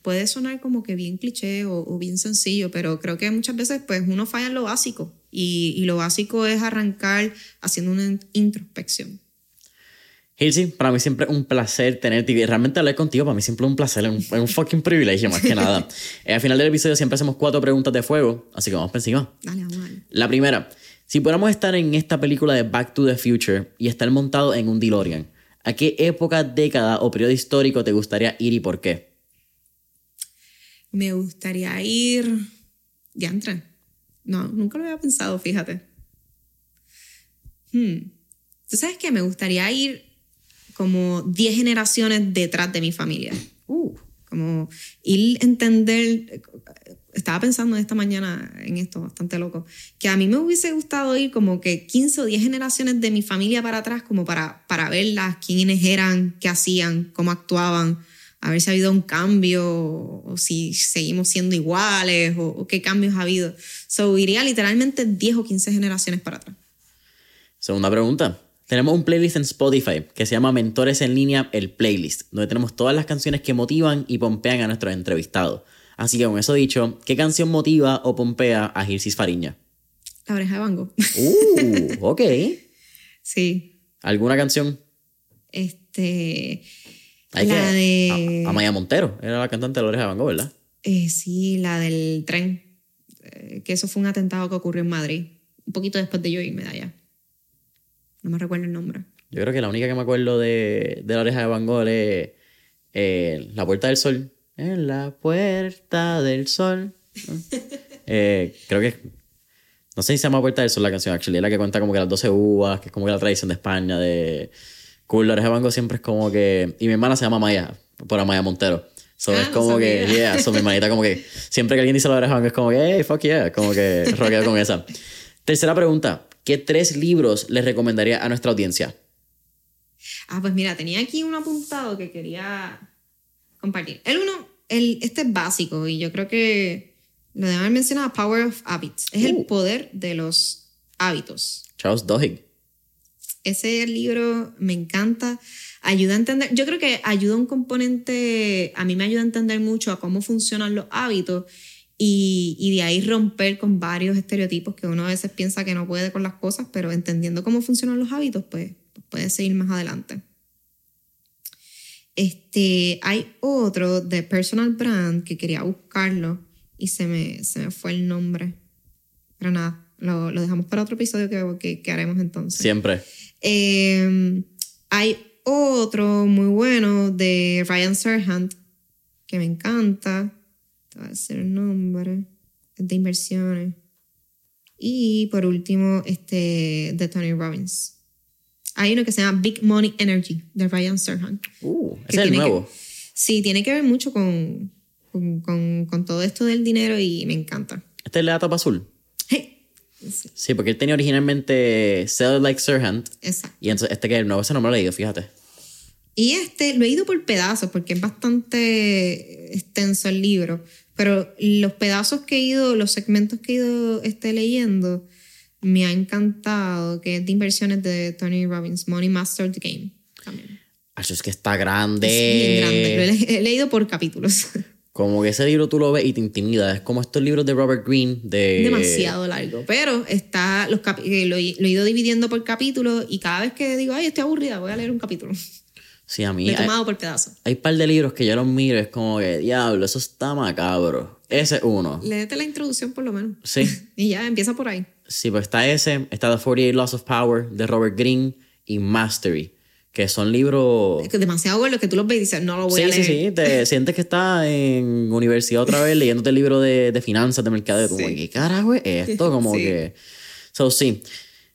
puede sonar como que bien cliché o, o bien sencillo, pero creo que muchas veces pues uno falla en lo básico y, lo básico es arrancar haciendo una introspección. Hilsi, para mí siempre es un placer tenerte y realmente hablar contigo para mí siempre es un placer, es un, fucking privilegio más que nada. Eh, al final del episodio siempre hacemos cuatro preguntas de fuego, así que vamos por encima. Dale, vamos La primera, si pudiéramos estar en esta película de Back to the Future y estar montado en un DeLorean, ¿a qué época, década o periodo histórico te gustaría ir y por qué? Me gustaría ir... Ya entré. No, nunca lo había pensado, fíjate. Hmm. ¿Tú sabes qué? Me gustaría ir como 10 generaciones detrás de mi familia. Uh. Como ir a entender. Estaba pensando esta mañana en esto, bastante loco, que a mí me hubiese gustado ir como que 15 o 10 generaciones de mi familia para atrás, como para, para verlas, quiénes eran, qué hacían, cómo actuaban, a ver si ha habido un cambio o si seguimos siendo iguales o, qué cambios ha habido. So, iría literalmente 10 o 15 generaciones para atrás. Segunda pregunta. Tenemos un playlist en Spotify que se llama Mentores en línea, el playlist, donde tenemos todas las canciones que motivan y pompean a nuestros entrevistados. Así que con eso dicho, ¿qué canción motiva o pompea a Girsis Fariña? La oreja de Bango. Uh, ok. sí. ¿Alguna canción? Este la de... Amaya Montero, era la cantante de la oreja de Van Gogh, ¿verdad? Eh, sí, la del tren. Eh, que eso fue un atentado que ocurrió en Madrid. Un poquito después de yo irme de allá. No me recuerdo el nombre. Yo creo que la única que me acuerdo de, de la oreja de Van Gogh es eh, La Puerta del Sol. En la Puerta del Sol. creo que... No sé si se llama Puerta del Sol la canción, actually. Es la que cuenta como que las 12 uvas, que es como que la tradición de España, de Cool, oreja de Bango siempre es como que. Y mi hermana se llama Maya, por Maya Montero. So es ah, como que, yeah, so mi hermanita como que. Siempre que alguien dice la oreja de Bango es como que, hey, fuck yeah, como que roqueo con esa. Tercera pregunta: ¿qué tres libros les recomendaría a nuestra audiencia? Ah, pues mira, tenía aquí un apuntado que quería compartir. El uno, el, este es básico y yo creo que lo de haber mencionado, Power of Habits. Es el uh. poder de los hábitos. Charles Duhigg. Ese libro me encanta. Ayuda a entender, yo creo que ayuda un componente, a mí me ayuda a entender mucho a cómo funcionan los hábitos y, y, de ahí romper con varios estereotipos que uno a veces piensa que no puede con las cosas, pero entendiendo cómo funcionan los hábitos, pues, pues puede seguir más adelante. Este, hay otro de Personal Brand que quería buscarlo y se me, se me fue el nombre. Pero nada, lo, lo dejamos para otro episodio que, que, que haremos entonces. Siempre. Em, hay otro muy bueno de Ryan Serhant que me encanta. Te voy a decir el nombre. de inversiones. Y por último, este de Tony Robbins. Hay uno que se llama Big Money Energy de Ryan Serhant. Uh, es el nuevo. sí, tiene que ver mucho con, con, con, todo esto del dinero y me encanta. ¿Este es la tapa azul? Sí, porque él tenía originalmente Sell Like Serhant. Exacto. Y entonces este que nuevo, ese no me lo he leído, fíjate. Y este lo he ido por pedazos porque es bastante extenso el libro. Pero los pedazos que he ido, los segmentos que he ido este, leyendo, me ha encantado, que es de inversiones de Tony Robbins, Money Master the Game. También. es que está grande. Es bien grande. Lo he leído por capítulos. Como que ese libro tú lo ves y te intimida. Es como estos libros de Robert Greene de... Demasiado largo. Pero está los eh, lo, he ido dividiendo por capítulos y cada vez que digo, ay, estoy aburrida, voy a leer un capítulo. Sí, a mí... Lo he tomado por pedazos. Hay un par de libros que yo los miro y es como que, diablo, eso está macabro. Ese es uno. Léete la introducción por lo menos. Sí. y ya, empieza por ahí. Sí, pues está ese, está The 48 Laws of Power de Robert Greene y Mastery, que son libros... Es que demasiado bueno que tú los ves y dices, no lo voy Sí, a sí, leer. sí, te sientes que estás en universidad otra vez leyéndote el libro de, de finanzas, de mercadeo. Como, Sí. ¿qué carajo es esto? Como Sí. que... So, sí.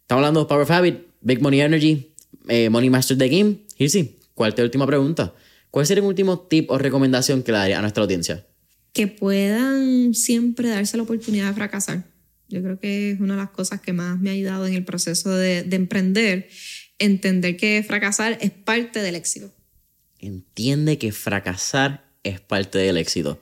Estamos hablando de Power of Habit, Big Money Energy, eh, Money Master the Game. Y sí, ¿cuál es tu última pregunta? ¿Cuál sería un último tip o recomendación que le daría a nuestra audiencia? que puedan siempre darse la oportunidad de fracasar. Yo creo que es una de las cosas que más me ha ayudado en el proceso de, de emprender, entender que fracasar es parte del éxito. Entiende que fracasar es parte del éxito.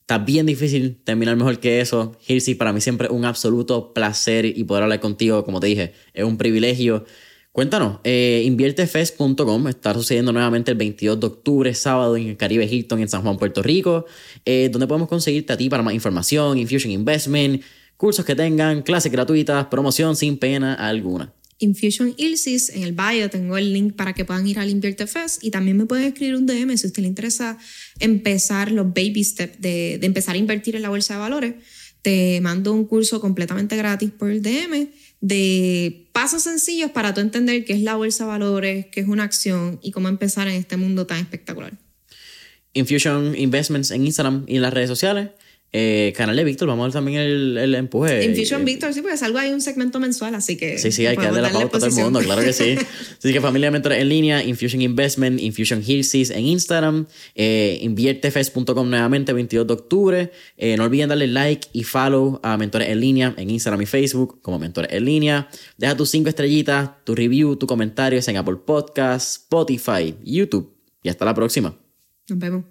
Está bien difícil terminar mejor que eso. Hirsi, para mí siempre un absoluto placer y poder hablar contigo, como te dije, es un privilegio. Cuéntanos, eh, inviertefest.com está sucediendo nuevamente el 22 de octubre, sábado en el Caribe Hilton en San Juan, Puerto Rico, eh, donde podemos conseguirte a ti para más información, Infusion Investment, cursos que tengan, clases gratuitas, promoción sin pena alguna. Infusion Ilsis, en el bio tengo el link para que puedan ir al Invierte Fest y también me pueden escribir un DM si a usted le interesa empezar los baby steps de, de empezar a invertir en la bolsa de valores. Te mando un curso completamente gratis por el DM de pasos sencillos para tú entender qué es la bolsa de valores, qué es una acción y cómo empezar en este mundo tan espectacular. Infusion Investments en Instagram y en las redes sociales. Eh, canal de Víctor, vamos a ver también el, el empuje. Infusion Eh, Victor, sí, porque salgo ahí un segmento mensual, así que. Sí, sí, hay que darle la pauta a todo el mundo, claro que sí. Así que familia de mentores en línea, Infusion Investment, Infusion Hirsis en Instagram, eh, inviertefest.com nuevamente, 22 de octubre. Eh, no olviden darle like y follow a Mentores en línea en Instagram y Facebook como Mentores en línea. Deja tus 5 estrellitas, tu review, tu comentario en Apple Podcasts, Spotify, YouTube. Y hasta la próxima. Nos vemos.